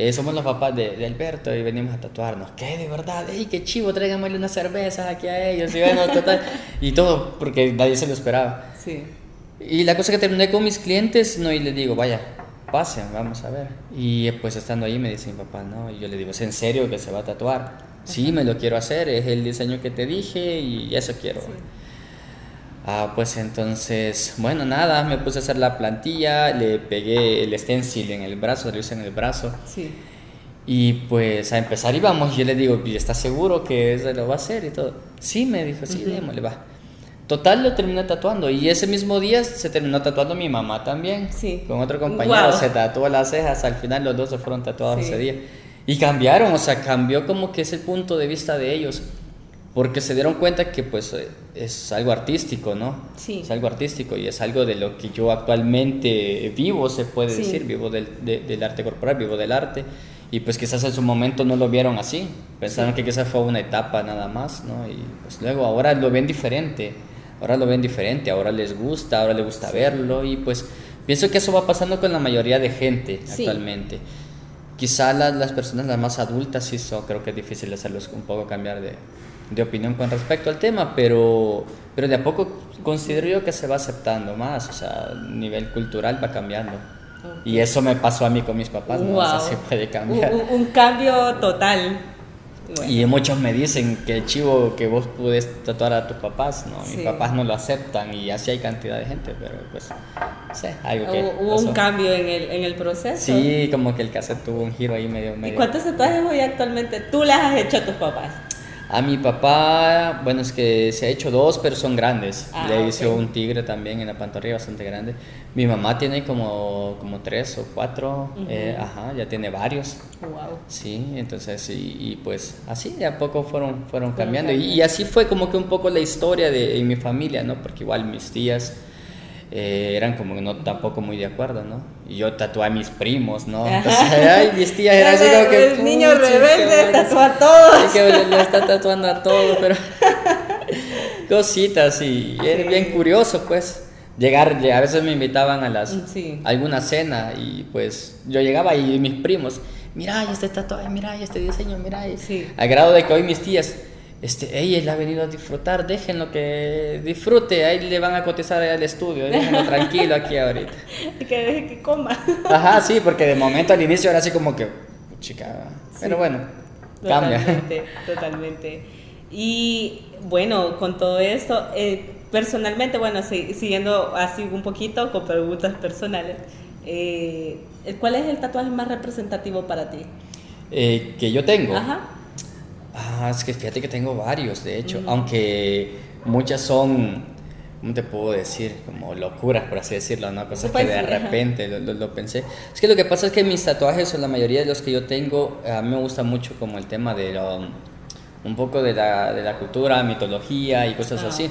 eh, somos los papás de, de, Alberto y venimos a tatuarnos. ¿Qué? De verdad, ¡ey, qué chivo! Tráiganme una cerveza aquí a ellos y bueno, total. <laughs> y todo, porque nadie se lo esperaba. Sí. Y la cosa que terminé con mis clientes, no, y les digo, vaya, pasen, vamos a ver. Y pues estando ahí me dice mi papá, no, y yo le digo, ¿es en serio que se va a tatuar? Sí, me lo quiero hacer, es el diseño que te dije y eso quiero. Sí. Ah, pues entonces, bueno, nada, me puse a hacer la plantilla, le pegué el stencil en el brazo, lo hice en el brazo. Sí. Y pues a empezar íbamos, yo le digo, ¿y estás seguro que se lo va a hacer y todo? Sí, me dijo, sí, démosle, va. Total, lo terminé tatuando. Y ese mismo día se terminó tatuando mi mamá también. Sí. Con otro compañero se tatuó las cejas. Al final los dos se fueron tatuados ese día. Y cambiaron, o sea, cambió como que ese punto de vista de ellos porque se dieron cuenta que pues eh, es algo artístico, ¿no? Sí. Es algo artístico y es algo de lo que yo actualmente vivo, se puede decir, vivo del, del, arte corporal, vivo del arte. Y pues quizás en su momento no lo vieron así, pensaron que quizás fue una etapa nada más, ¿no? Y pues luego ahora lo ven diferente, ahora lo ven diferente, ahora les gusta, ahora les gusta verlo y pues pienso que eso va pasando con la mayoría de gente actualmente. Quizá las, las personas las más adultas sí son, creo que es difícil hacerlos un poco cambiar de, de opinión con respecto al tema, pero, pero de a poco considero yo que se va aceptando más, o sea, a nivel cultural va cambiando. Y eso me pasó a mí con mis papás, ¿no? O sea, puede cambiar. Un, cambio total. Y muchos me dicen que chivo que vos puedes tatuar a tus papás, ¿no? Mis papás no lo aceptan y así hay cantidad de gente, pero pues, no sé, algo que. Hubo un cambio en el, en el proceso. Sí, como que el cassette tuvo un giro ahí medio. medio... ¿Y cuántos tatuajes hoy actualmente tú las has hecho a tus papás? A mi papá, bueno, es que se ha hecho dos, pero son grandes. Ah, Le hizo un tigre también en la pantorrilla bastante grande. Mi mamá tiene como, como tres o cuatro, eh, ajá, ya tiene varios. Wow. Sí, entonces, y, pues así de a poco fueron, fueron cambiando. Y, y, así fue como que un poco la historia de en mi familia, ¿no? Porque igual mis tías eh, eran como no tampoco muy de acuerdo, ¿no? Y yo tatué a mis primos, ¿no? Entonces, ay, mis tías eran <laughs> así como que... El niño rebelde tatúa a todos. que le, está tatuando a todos, pero... <laughs> Cositas y, era bien curioso, pues. Llegar, a veces me invitaban a las alguna cena y pues yo llegaba y mis primos, mira, este tatuaje, mira, este diseño, mira, sí. al grado de que hoy mis tías, este, ella él ha venido a disfrutar, déjenlo que disfrute, ahí le van a cotizar al estudio, déjenlo tranquilo aquí ahorita. <laughs> que deje que coma. <laughs> Ajá, sí, porque de momento al inicio era así como que, chica, pero bueno, cambia. Totalmente, totalmente. Y bueno, con todo esto, eh, personalmente, bueno, siguiendo así un poquito con preguntas personales, eh, ¿cuál es el tatuaje más representativo para ti? Eh, que yo tengo. Ajá. Ah, es que fíjate que tengo varios, de hecho, aunque muchas son, ¿cómo te puedo decir? Como locuras, por así decirlo, ¿no? Cosas que de repente lo, lo, pensé. Es que lo que pasa es que mis tatuajes, o la mayoría de los que yo tengo, a mí me gusta mucho como el tema de un poco de la, de la cultura, mitología y cosas ah, así.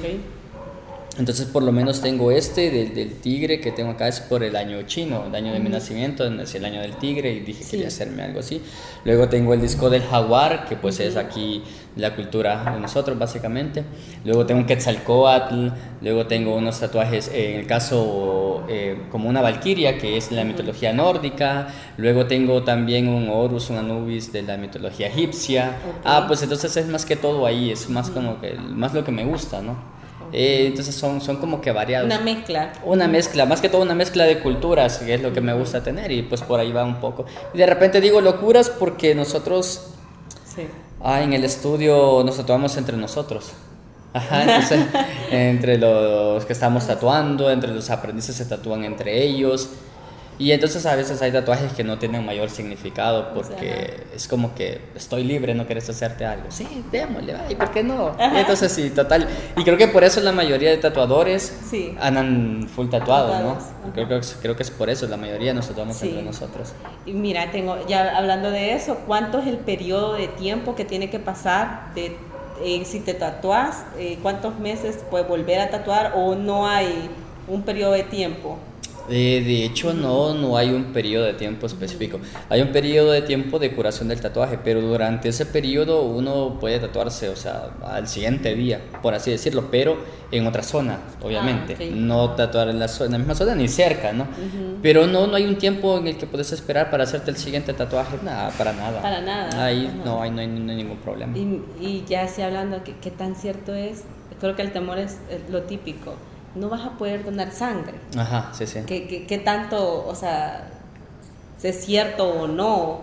Entonces por lo menos tengo este del, tigre que tengo acá es por el año chino, el año de mi nacimiento, es el año del tigre y dije que quería hacerme algo así. Luego tengo el disco del jaguar, que pues es aquí la cultura de nosotros básicamente. Luego tengo un quetzalcoatl, luego tengo unos tatuajes, en el caso eh, como una valquiria, que es la mitología nórdica. Luego tengo también un Horus, un Anubis de la mitología egipcia. Ah, pues entonces es más que todo ahí, es más como que, más lo que me gusta, ¿no? Eh, entonces son, son como que variados. Una mezcla. Una mezcla, más que todo una mezcla de culturas, que es lo que me gusta tener y pues por ahí va un poco. Y de repente digo locuras porque nosotros ah, en el estudio nos tatuamos entre nosotros. Ajá, entonces <laughs> entre los que estamos tatuando, entre los aprendices se tatúan entre ellos. Y entonces a veces hay tatuajes que no tienen mayor significado porque es como que estoy libre, no quieres hacerte algo. Sí, démosle, ¿y por qué no? Y entonces sí, total. Y creo que por eso la mayoría de tatuadores andan full tatuados, ¿no? Creo, que, creo que es por eso, la mayoría nos tatuamos entre nosotros. Y mira, tengo, ya hablando de eso, ¿cuánto es el periodo de tiempo que tiene que pasar de eh, si te tatuas, eh, cuántos meses puedes volver a tatuar o no hay un periodo de tiempo? De hecho, no, no hay un periodo de tiempo específico. Hay un periodo de tiempo de curación del tatuaje, pero durante ese periodo uno puede tatuarse, o sea, al siguiente día, por así decirlo, pero en otra zona, obviamente. Ah, no tatuar en la, en la, misma zona ni cerca, ¿no? Pero no, no hay un tiempo en el que puedes esperar para hacerte el siguiente tatuaje, nada, para nada. Para nada. Ahí no, hay, no, hay, ningún problema. Y, y ya así hablando, ¿qué, ¿qué tan cierto es? Creo que el temor es lo típico no vas a poder donar sangre. Ajá, sí, sí. ¿Qué, tanto, o sea, es cierto o no?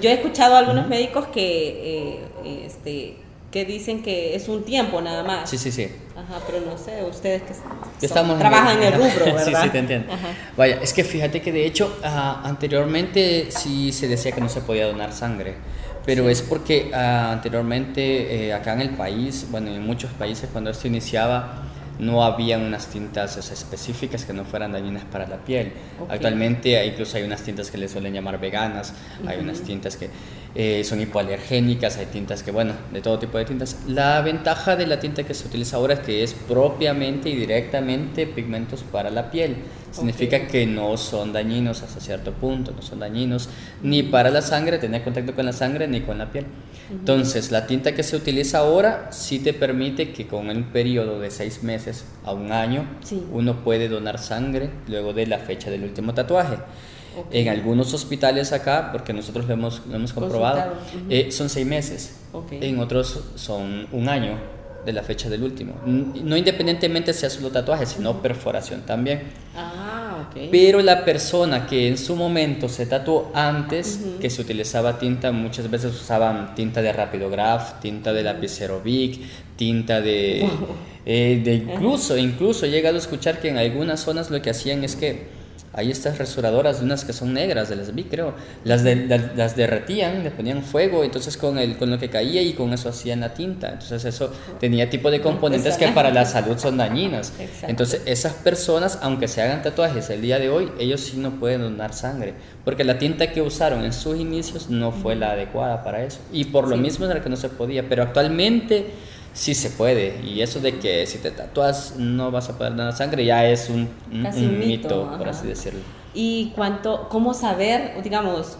Yo he escuchado a algunos médicos que, eh, este, que dicen que es un tiempo nada más. Sí, sí, sí. Ajá, pero no sé, ustedes que trabajan en el, <laughs> rubro, ¿verdad? sí, sí, te entiendo. Vaya, es que fíjate que de hecho ah, anteriormente sí se decía que no se podía donar sangre, pero es porque ah, anteriormente eh, acá en el país, bueno, en muchos países cuando esto iniciaba, no había unas tintas específicas que no fueran dañinas para la piel. Actualmente incluso hay unas tintas que le suelen llamar veganas, hay unas tintas que eh, son hipoalergénicas, hay tintas que, bueno, de todo tipo de tintas. La ventaja de la tinta que se utiliza ahora es que es propiamente y directamente pigmentos para la piel. Significa que no son dañinos hasta cierto punto, no son dañinos ni para la sangre, tener contacto con la sangre, ni con la piel. Entonces, la tinta que se utiliza ahora sí te permite que con un periodo de seis meses a un año, uno puede donar sangre luego de la fecha del último tatuaje. En algunos hospitales acá, porque nosotros lo hemos, lo hemos comprobado, eh, son seis meses. En otros son un año de la fecha del último. No independientemente sea solo tatuaje, sino perforación también. Ah, okay. Pero la persona que en su momento se tatuó antes, que se utilizaba tinta, muchas veces usaban tinta de Rapidograph, tinta de lapicero Bic, tinta de... Eh, de incluso, incluso he llegado a escuchar que en algunas zonas lo que hacían es que hay estas rasuradoras, unas que son negras, de las vi creo, las, de, las derretían, le ponían fuego, entonces con, el, con lo que caía y con eso hacían la tinta. Entonces eso tenía tipo de componentes que para la salud son dañinas. <laughs> Entonces esas personas, aunque se hagan tatuajes el día de hoy, ellos sí no pueden donar sangre, porque la tinta que usaron en sus inicios no fue la adecuada para eso. Y por lo mismo era que no se podía, pero actualmente sí se puede. Y eso de que si te tatuas no vas a poder dar sangre ya es un, mito, por así decirlo. ¿Y cuánto, cómo saber, digamos,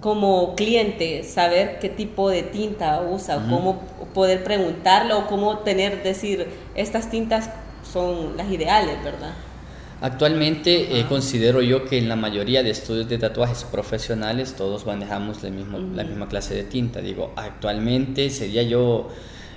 como cliente, saber qué tipo de tinta usa, cómo poder preguntarlo cómo tener, decir, estas tintas son las ideales, ¿verdad? Actualmente eh, considero yo que en la mayoría de estudios de tatuajes profesionales todos manejamos la misma clase de tinta. Digo, actualmente sería yo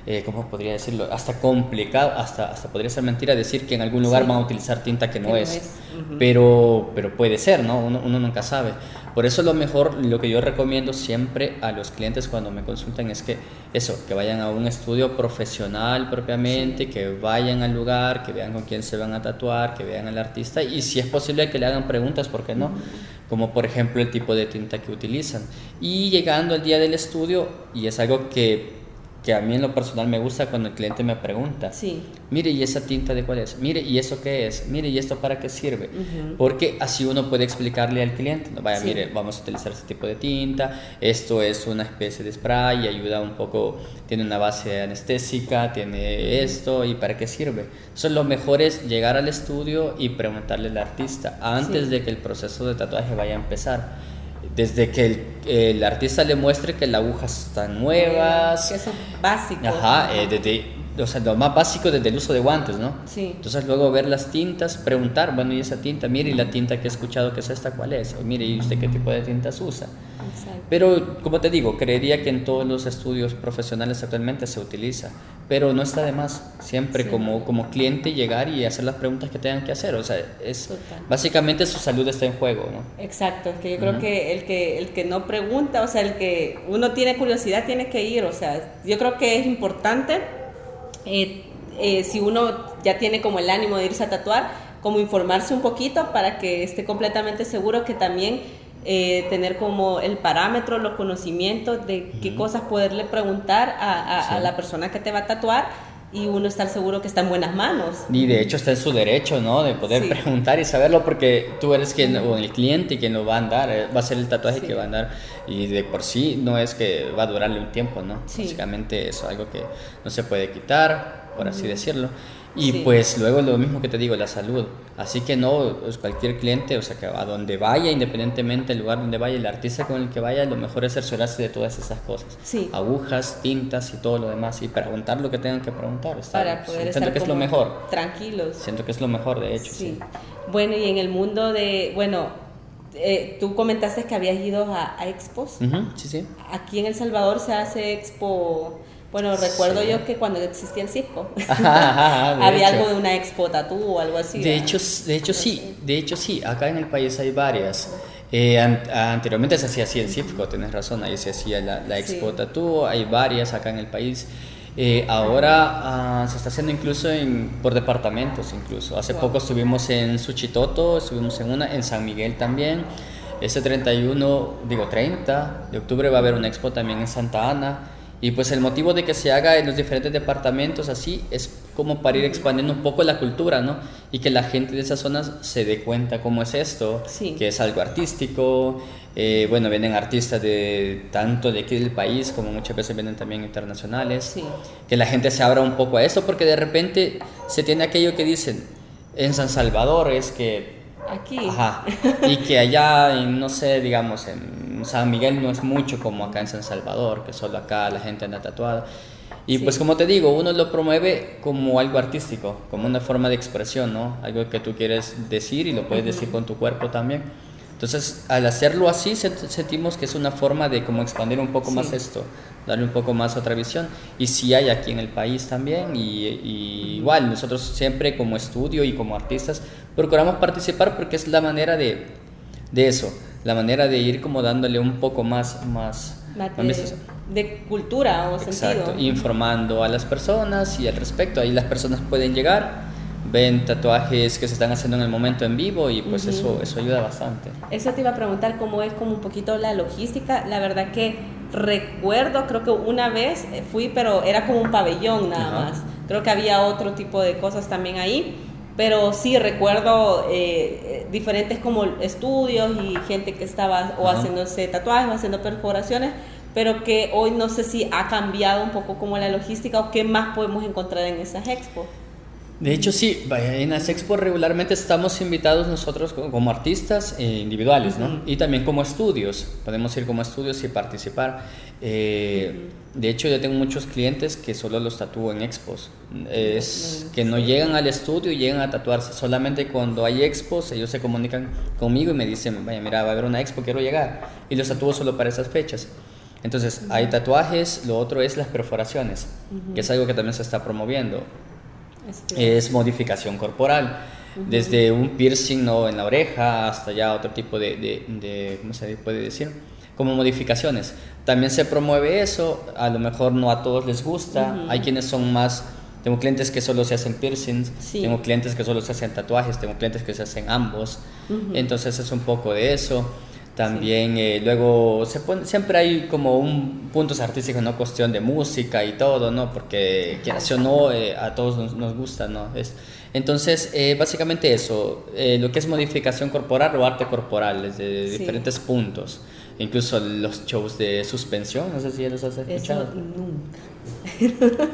eh, ¿cómo podría decirlo? Hasta complicado, hasta, hasta podría ser mentira decir que en algún lugar van a utilizar tinta que no es, pero, pero puede ser, ¿no? Uno, uno, nunca sabe. Por eso lo mejor, lo que yo recomiendo siempre a los clientes cuando me consultan es que eso, que vayan a un estudio profesional propiamente, que vayan al lugar, que vean con quién se van a tatuar, que vean al artista y si es posible que le hagan preguntas, ¿por qué no? Como por ejemplo el tipo de tinta que utilizan. Y llegando al día del estudio, y es algo que que a mí en lo personal me gusta cuando el cliente me pregunta, sí. mire, ¿y esa tinta de cuál es? Mire, ¿y eso qué es? Mire, ¿y esto para qué sirve? Porque así uno puede explicarle al cliente, no vaya, mire, vamos a utilizar este tipo de tinta, esto es una especie de spray, ayuda un poco, tiene una base anestésica, tiene esto, ¿y para qué sirve? Entonces lo mejor es llegar al estudio y preguntarle al artista antes de que el proceso de tatuaje vaya a empezar desde que el, el, artista le muestre que las agujas están nuevas. Que eso es básico. Ajá, eh, desde, o sea, lo más básico desde el uso de guantes, ¿no? Sí. Entonces luego ver las tintas, preguntar, bueno, ¿y esa tinta? Mire, ¿y la tinta que he escuchado que es esta cuál es? O mire, ¿y usted qué tipo de tintas usa? Exacto. Pero, como te digo, creería que en todos los estudios profesionales actualmente se utiliza, pero no está de más siempre Sí. como, como cliente llegar y hacer las preguntas que tengan que hacer. O sea, es Total. básicamente su salud está en juego, ¿no? Exacto, es que yo creo que el que el que no pregunta, o sea, el que uno tiene curiosidad tiene que ir, o sea, yo creo que es importante eh, eh, si uno ya tiene como el ánimo de irse a tatuar, como informarse un poquito para que esté completamente seguro que también eh, tener como el parámetro, los conocimientos de qué cosas poderle preguntar a, a- a Sí. la persona que te va a tatuar y uno estar seguro que está en buenas manos. Y de hecho está en su derecho, ¿no? De poder Sí. preguntar y saberlo porque tú eres quien, o el cliente quien lo va a andar, eh, va a ser el tatuaje Sí. que va a andar y de por sí no es que va a durarle un tiempo, ¿no? Sí. Básicamente es algo que no se puede quitar, por así decirlo. Y Sí. pues luego lo mismo que te digo, la salud. Así que no, pues, cualquier cliente, o sea, que a donde vaya, independientemente del lugar donde vaya, el artista con el que vaya, lo mejor es cerciorarse de todas esas cosas. Sí. Agujas, tintas y todo lo demás. Y preguntar lo que tengan que preguntar. Para poder Siento estar que es lo mejor. tranquilos. Siento que es lo mejor, de hecho. Sí. Sí. Bueno, y en el mundo de, bueno, eh, tú comentaste que habías ido a, a expos. Sí, sí. Aquí en El Salvador se hace expo. Bueno, recuerdo Sí. yo que cuando existía el Cisco, Ajá, de <laughs> había hecho. algo de una expo tatú o algo así. De ¿verdad? hecho, de hecho sí, de hecho sí, acá en el país hay varias. Eh, an- anteriormente se hacía así el CIFCO, tienes razón, ahí se hacía la, la Expo Sí. Tattoo, hay varias acá en el país. Eh, ahora ah, se está haciendo incluso en, por departamentos incluso. Hace Wow. poco estuvimos en Suchitoto, estuvimos en una, en San Miguel también. Este 31, digo 30 de octubre va a haber una expo también en Santa Ana. Y pues el motivo de que se haga en los diferentes departamentos así es como para ir expandiendo un poco la cultura, ¿no? Y que la gente de esas zonas se dé cuenta cómo es esto, Sí. que es algo artístico. eh, bueno, vienen artistas de tanto de aquí del país como muchas veces vienen también internacionales. Sí. Que la gente se abra un poco a esto porque de repente se tiene aquello que dicen en San Salvador es que Aquí. Ajá. Y que allá, en, no sé, digamos, en San Miguel no es mucho como acá en San Salvador, que solo acá la gente anda tatuada. Y Sí. pues como te digo, uno lo promueve como algo artístico, como una forma de expresión, ¿no? Algo que tú quieres decir y lo puedes decir con tu cuerpo también. Entonces, al hacerlo así, sent- sentimos que es una forma de como expandir un poco Sí. más esto, darle un poco más otra visión. Y sí hay aquí en el país también, y, y igual, nosotros siempre como estudio y como artistas procuramos participar porque es la manera de, de eso, la manera de ir como dándole un poco más, más, de, de cultura o Exacto, sentido. informando a las personas y al respecto. Ahí las personas pueden llegar, ven tatuajes que se están haciendo en el momento en vivo y pues eso, eso ayuda bastante. Eso te iba a preguntar cómo es como un poquito la logística. La verdad que recuerdo, creo que una vez fui, pero era como un pabellón nada Ajá. más. Creo que había otro tipo de cosas también ahí. Pero sí recuerdo eh, diferentes como estudios y gente que estaba o Ajá. haciéndose tatuajes o haciendo perforaciones, pero que hoy no sé si ha cambiado un poco como la logística o qué más podemos encontrar en esas expos. De hecho, sí, en las expos regularmente estamos invitados nosotros co- como artistas eh, individuales, ¿no? Y también como estudios, podemos ir como estudios y participar. Eh, De hecho, yo tengo muchos clientes que solo los tatúo en expos. Es que no llegan al estudio y llegan a tatuarse. Solamente cuando hay expos, ellos se comunican conmigo y me dicen, vaya, mira, va a haber una expo, quiero llegar. Y los tatúo solo para esas fechas. Entonces, hay tatuajes, lo otro es las perforaciones, que es algo que también se está promoviendo. Es modificación corporal, desde un piercing ¿no? en la oreja hasta ya otro tipo de, de, ¿cómo se puede decir? Como modificaciones. También se promueve eso, a lo mejor no a todos les gusta, hay quienes son más tengo clientes que solo se hacen piercings, tengo clientes que solo se hacen tatuajes, tengo clientes que se hacen ambos. Entonces es un poco de eso. También eh, luego se siempre hay como un puntos artísticos, no cuestión de música y todo, ¿no? Porque quieras o no, eh, a todos nos, gusta, ¿no? Es, entonces, eh, básicamente eso, lo que es modificación corporal o arte corporal, desde diferentes puntos. Incluso los shows de suspensión, no sé si ya los has escuchado. Eso nunca.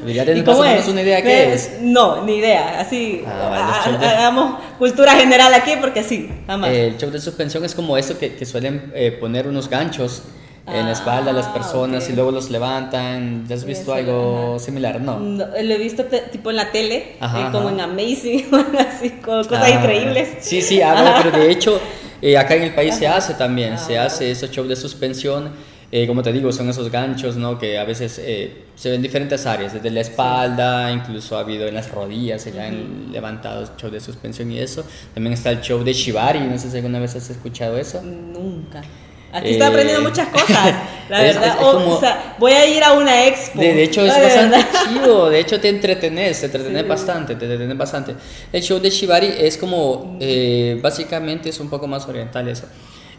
¿Ya menos una idea qué es? No, ni idea. Así, ah, hagamos cultura general aquí porque sí, jamás. el show de suspensión es como eso que, que suelen eh, poner unos ganchos en la espalda a las ah, personas y luego los levantan. ¿Ya has visto algo similar? No. Lo he visto tipo en la tele, eh, como en Amazing, <laughs> así, cosas ah, increíbles. Sí, sí, pero de hecho eh, acá en el país se hace también, se hace esos shows de suspensión eh, como te digo, son esos ganchos, ¿no? Que a veces eh, se ven en diferentes áreas, desde la espalda, incluso ha habido en las rodillas, se han levantado show de suspensión y eso. También está el show de Shibari, no sé si alguna vez has escuchado eso. Nunca. Aquí está aprendiendo muchas cosas, <laughs> la verdad. o, sea, voy a ir a una expo. De, hecho, es bastante chido. De hecho, te entretenes, te entretenes bastante, te entretenes bastante. El show de Shibari es como, eh, básicamente es un poco más oriental eso.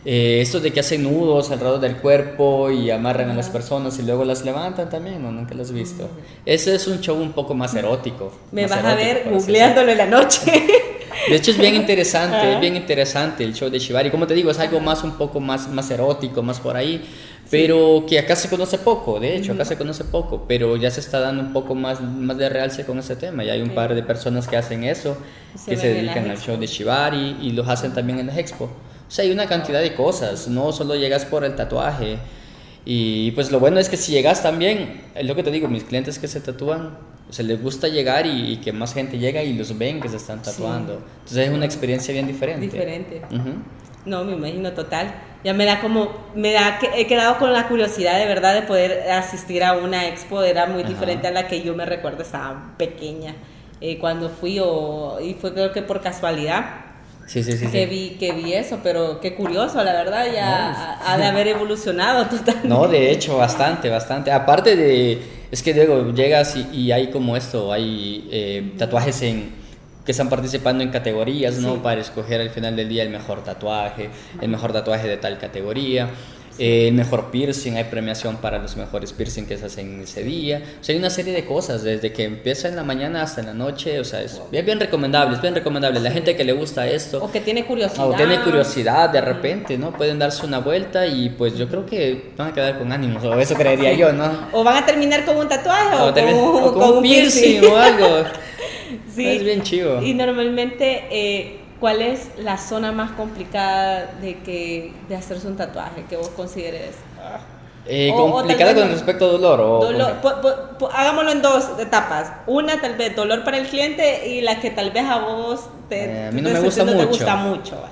Eh, esto de que hacen nudos alrededor del cuerpo y amarran a las personas y luego las levantan también, ¿no? Nunca lo has visto. Ese es un show un poco más erótico. Me vas a ver googleándolo en la noche. <laughs> De hecho es bien interesante, es bien interesante el show de Shibari. Como te digo, es algo más un poco más, más erótico, más por ahí, pero que acá se conoce poco, de hecho, acá se conoce poco, pero ya se está dando un poco más, más de realce con ese tema. Ya hay un par de personas que hacen eso, que se dedican al show de Shibari y los hacen también en la expo. O sea, hay una cantidad de cosas, no solo llegas por el tatuaje. Y pues lo bueno es que si llegas también, es lo que te digo, mis clientes que se tatúan, se les gusta llegar y, que más gente llega y los ven que se están tatuando. Entonces es una experiencia bien diferente. Diferente. No, me imagino total. Ya me da como, me da que he quedado con la curiosidad de verdad de poder asistir a una expo, era muy diferente a la que yo me recuerdo, estaba pequeña eh, cuando fui o, y fue creo que por casualidad Sí, sí, sí, que, Vi, que vi eso, pero qué curioso, la verdad, ya ha, de haber evolucionado <laughs> totalmente. No, de hecho, bastante, bastante. Aparte de, es que luego llegas y, hay como esto, hay eh, tatuajes en que están participando en categorías, ¿no? Para escoger al final del día el mejor tatuaje, el mejor tatuaje de tal categoría. Eh, el mejor piercing, hay premiación para los mejores piercing que se hacen ese día. O sea, hay una serie de cosas, desde que empieza en la mañana hasta en la noche, o sea, es bien, recomendable, es bien recomendable. La gente que le gusta esto. O que tiene curiosidad. O tiene curiosidad de repente, ¿no? Pueden darse una vuelta y pues yo creo que van a quedar con ánimos, o eso creería yo, ¿no? O van a terminar con un tatuaje o, con, un piercing, o algo. <laughs> sí. Es bien chivo. Y normalmente... Eh, ¿Cuál es la zona más complicada de, que, de hacerse un tatuaje que vos consideres? Eh, ¿Complicada con respecto a dolor? O hagámoslo en dos etapas. Una, tal vez dolor para el cliente y la que tal vez a vos te, eh, a mí no me gusta mucho. Te gusta mucho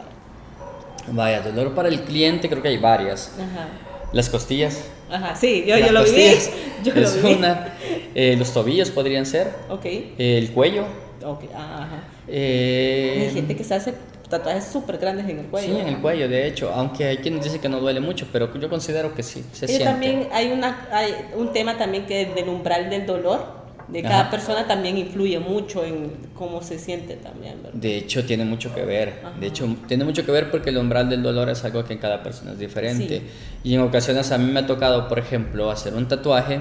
vaya. dolor para el cliente creo que hay varias. Ajá. Las costillas. Ajá, sí, yo, yo lo vi. <laughs> Yo es una. Eh, los tobillos podrían ser. Ok. el cuello. Ok, ajá. Eh, hay gente que se hace tatuajes súper grandes en el cuello. Sí, en el cuello, de hecho, aunque hay quienes dicen que no duele mucho, pero yo considero que sí, se siente. también hay, una, hay un tema también que del umbral del dolor, de cada persona también influye mucho en cómo se siente también, De hecho, tiene mucho que ver. De hecho, tiene mucho que ver porque el umbral del dolor es algo que en cada persona es diferente. Y en ocasiones a mí me ha tocado, por ejemplo, hacer un tatuaje,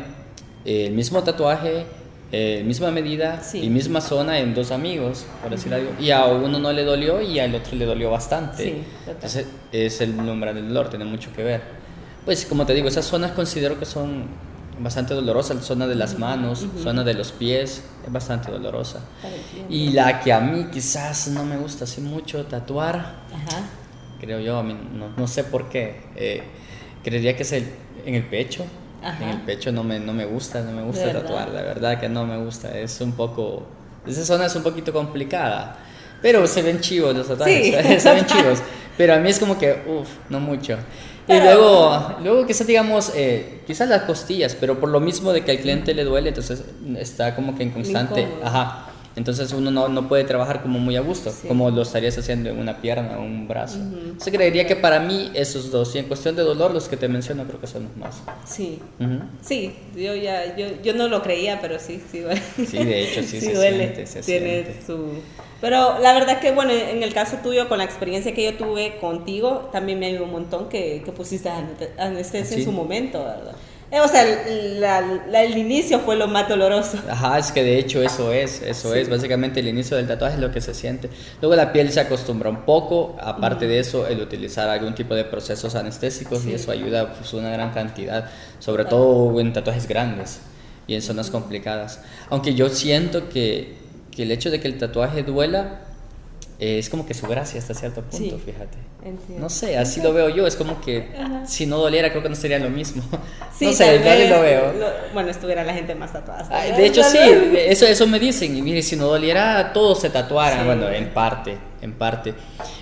el mismo tatuaje eh, misma medida y misma zona en dos amigos, por decir algo. Y a uno no le dolió y al otro le dolió bastante. Entonces es el umbral del dolor, tiene mucho que ver. Pues como te digo, esas zonas considero que son bastante dolorosas, zona de las manos, zona de los pies, es bastante dolorosa. Y la que a mí quizás no me gusta así mucho tatuar, creo yo, a mí no, no sé por qué, eh, creería que es el, en el pecho. En el pecho no me, no me gusta, no me gusta tatuar, la verdad que no me gusta, es un poco, esa zona es un poquito complicada, pero se ven chivos los tatuajes, <laughs> se ven <laughs> chivos, pero a mí es como que, uff, no mucho. Y luego, luego quizás digamos, eh, quizás las costillas, pero por lo mismo de que al cliente le duele, entonces está como que en constante, ajá. Entonces uno no, no puede trabajar como muy a gusto, como lo estarías haciendo en una pierna o un brazo. Entonces creería que para mí esos dos, y en cuestión de dolor, los que te menciono creo que son los más. Sí. Ujú. Sí, yo ya, yo, yo no lo creía, pero sí, sí duele. Sí, de hecho, sí <laughs> se duele. siente, se Tiene siente. su... Pero la verdad que, bueno, en el caso tuyo, con la experiencia que yo tuve contigo, también me ayudó un montón que, que pusiste aneste- anestesia Sí. en su momento, ¿verdad? Eh, o sea, el, la- la- el inicio fue lo más doloroso. Ajá, es que de hecho eso es, eso es, básicamente el inicio del tatuaje es lo que se siente. Luego la piel se acostumbra un poco, aparte de eso, el utilizar algún tipo de procesos anestésicos y eso ayuda pues, una gran cantidad, sobre todo en tatuajes grandes y en zonas complicadas. Aunque yo siento que, que el hecho de que el tatuaje duela eh, es como que su gracia hasta cierto punto, Sí. fíjate. Entiendo. No sé, así lo veo yo, es como que si no doliera creo que no sería lo mismo. <laughs> Sí, no sé, yo así lo veo. lo- bueno, estuviera la gente más tatuada. De hecho, sí, eso, eso me dicen. Y mire, si no doliera, todos se tatuaran. Sí. Bueno, en parte, en parte.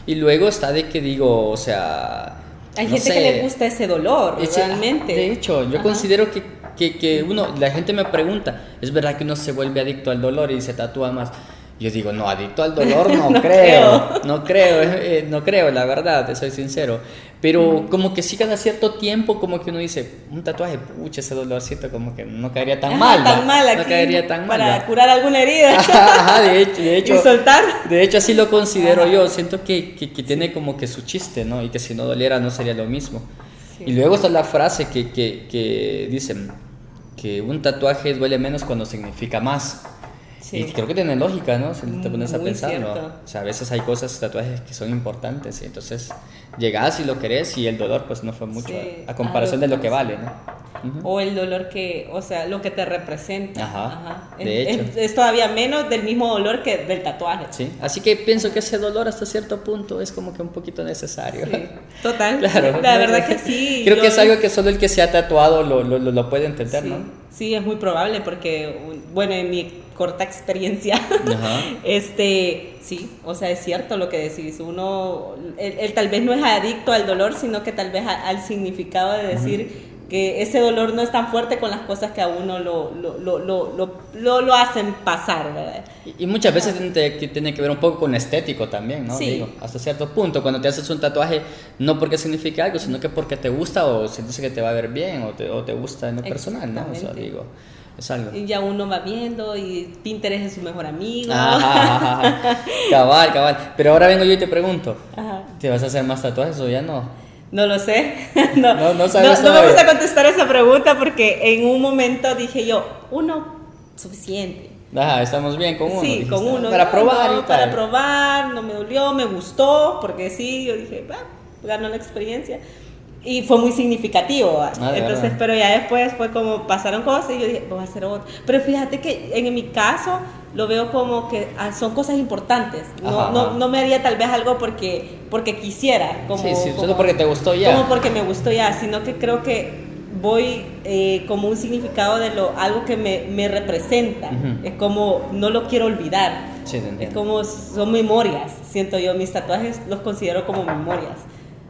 Y luego está de que digo, o sea. Hay no gente sé, que le gusta ese dolor, ese- realmente. De hecho, yo Ajá. considero que, que, que uno, la gente me pregunta, ¿es verdad que uno se vuelve adicto al dolor y se tatúa más? Yo digo, no, adicto al dolor no, <laughs> No creo, creo. no creo, eh, no creo, la verdad, te soy sincero. Pero como que sí cada cierto tiempo, como que uno dice, un tatuaje, pucha, ese dolorcito como que no caería tan Ajá, mal. tan mal no aquí, caería tan mal. Para curar alguna herida. <laughs> Ajá, de hecho, de <laughs> hecho, y soltar. de hecho así lo considero yo, siento que, que, que tiene como que su chiste, ¿no? Y que si no doliera no sería lo mismo. Sí. Y luego está la frase que, que, que dicen que un tatuaje duele menos cuando significa más. Sí. Y creo que tiene lógica, ¿no? Si te pones a Muy pensarlo. cierto. O sea, a veces hay cosas, tatuajes que son importantes. Y entonces llegas y lo querés y el dolor pues no fue mucho Sí, a, a comparación de lo que vale, ¿no? Ujú. O el dolor que, o sea, lo que te representa. Ajá, Es- de es, hecho. es todavía menos del mismo dolor que del tatuaje. Sí, así que pienso que ese dolor hasta cierto punto es como que un poquito necesario. Sí, Total. <laughs> Claro. La verdad que sí. Creo yo- que es algo que solo el que se ha tatuado lo, lo, lo- lo puede entender, ¿no? sí, es muy probable porque, bueno, en mi corta experiencia, Ajá. <laughs> este, sí, o sea, es cierto lo que decís. Uno, él, él tal vez no es adicto al dolor, sino que tal vez a- al significado de decir que ese dolor no es tan fuerte con las cosas que a uno lo, lo, lo, lo, lo, lo- lo hacen pasar, ¿verdad? Y, y muchas veces tiene que, tiene que ver un poco con estético también, ¿no? Sí. Digo, hasta cierto punto, cuando te haces un tatuaje, no porque signifique algo, sino que porque te gusta o sientes que te va a ver bien o te, o te gusta en lo personal, ¿no? O sea, digo, es algo. Y ya uno va viendo y Pinterest es su mejor amigo. Ajá, ajá, <laughs> cabal, cabal. Pero ahora vengo yo y te pregunto. ¿te vas a hacer más tatuajes o ya no? No lo sé. <laughs> No, No, no sabes no, no me todavía. gusta contestar esa pregunta porque en un momento dije yo, uno suficiente. Ajá, estamos bien con uno. sí, dijiste, con uno. Para probar y tal. Para probar, no me dolió, me gustó, porque sí, yo dije, va, ganó la experiencia. Y fue muy significativo. Ah, Entonces, pero ya después fue como pasaron cosas y yo dije, voy a hacer otro. Pero fíjate que en, mi caso lo veo como que ah, son cosas importantes. No, Ajá, no, ajá. no me haría tal vez algo porque, porque quisiera. Como, Sí, sí, como- solo porque te gustó ya. Como porque me gustó ya, sino que creo que voy eh, como un significado de lo algo que me, me representa. Ujú. Es como no lo quiero olvidar. Sí, es como son memorias, siento yo, mis tatuajes los considero como memorias.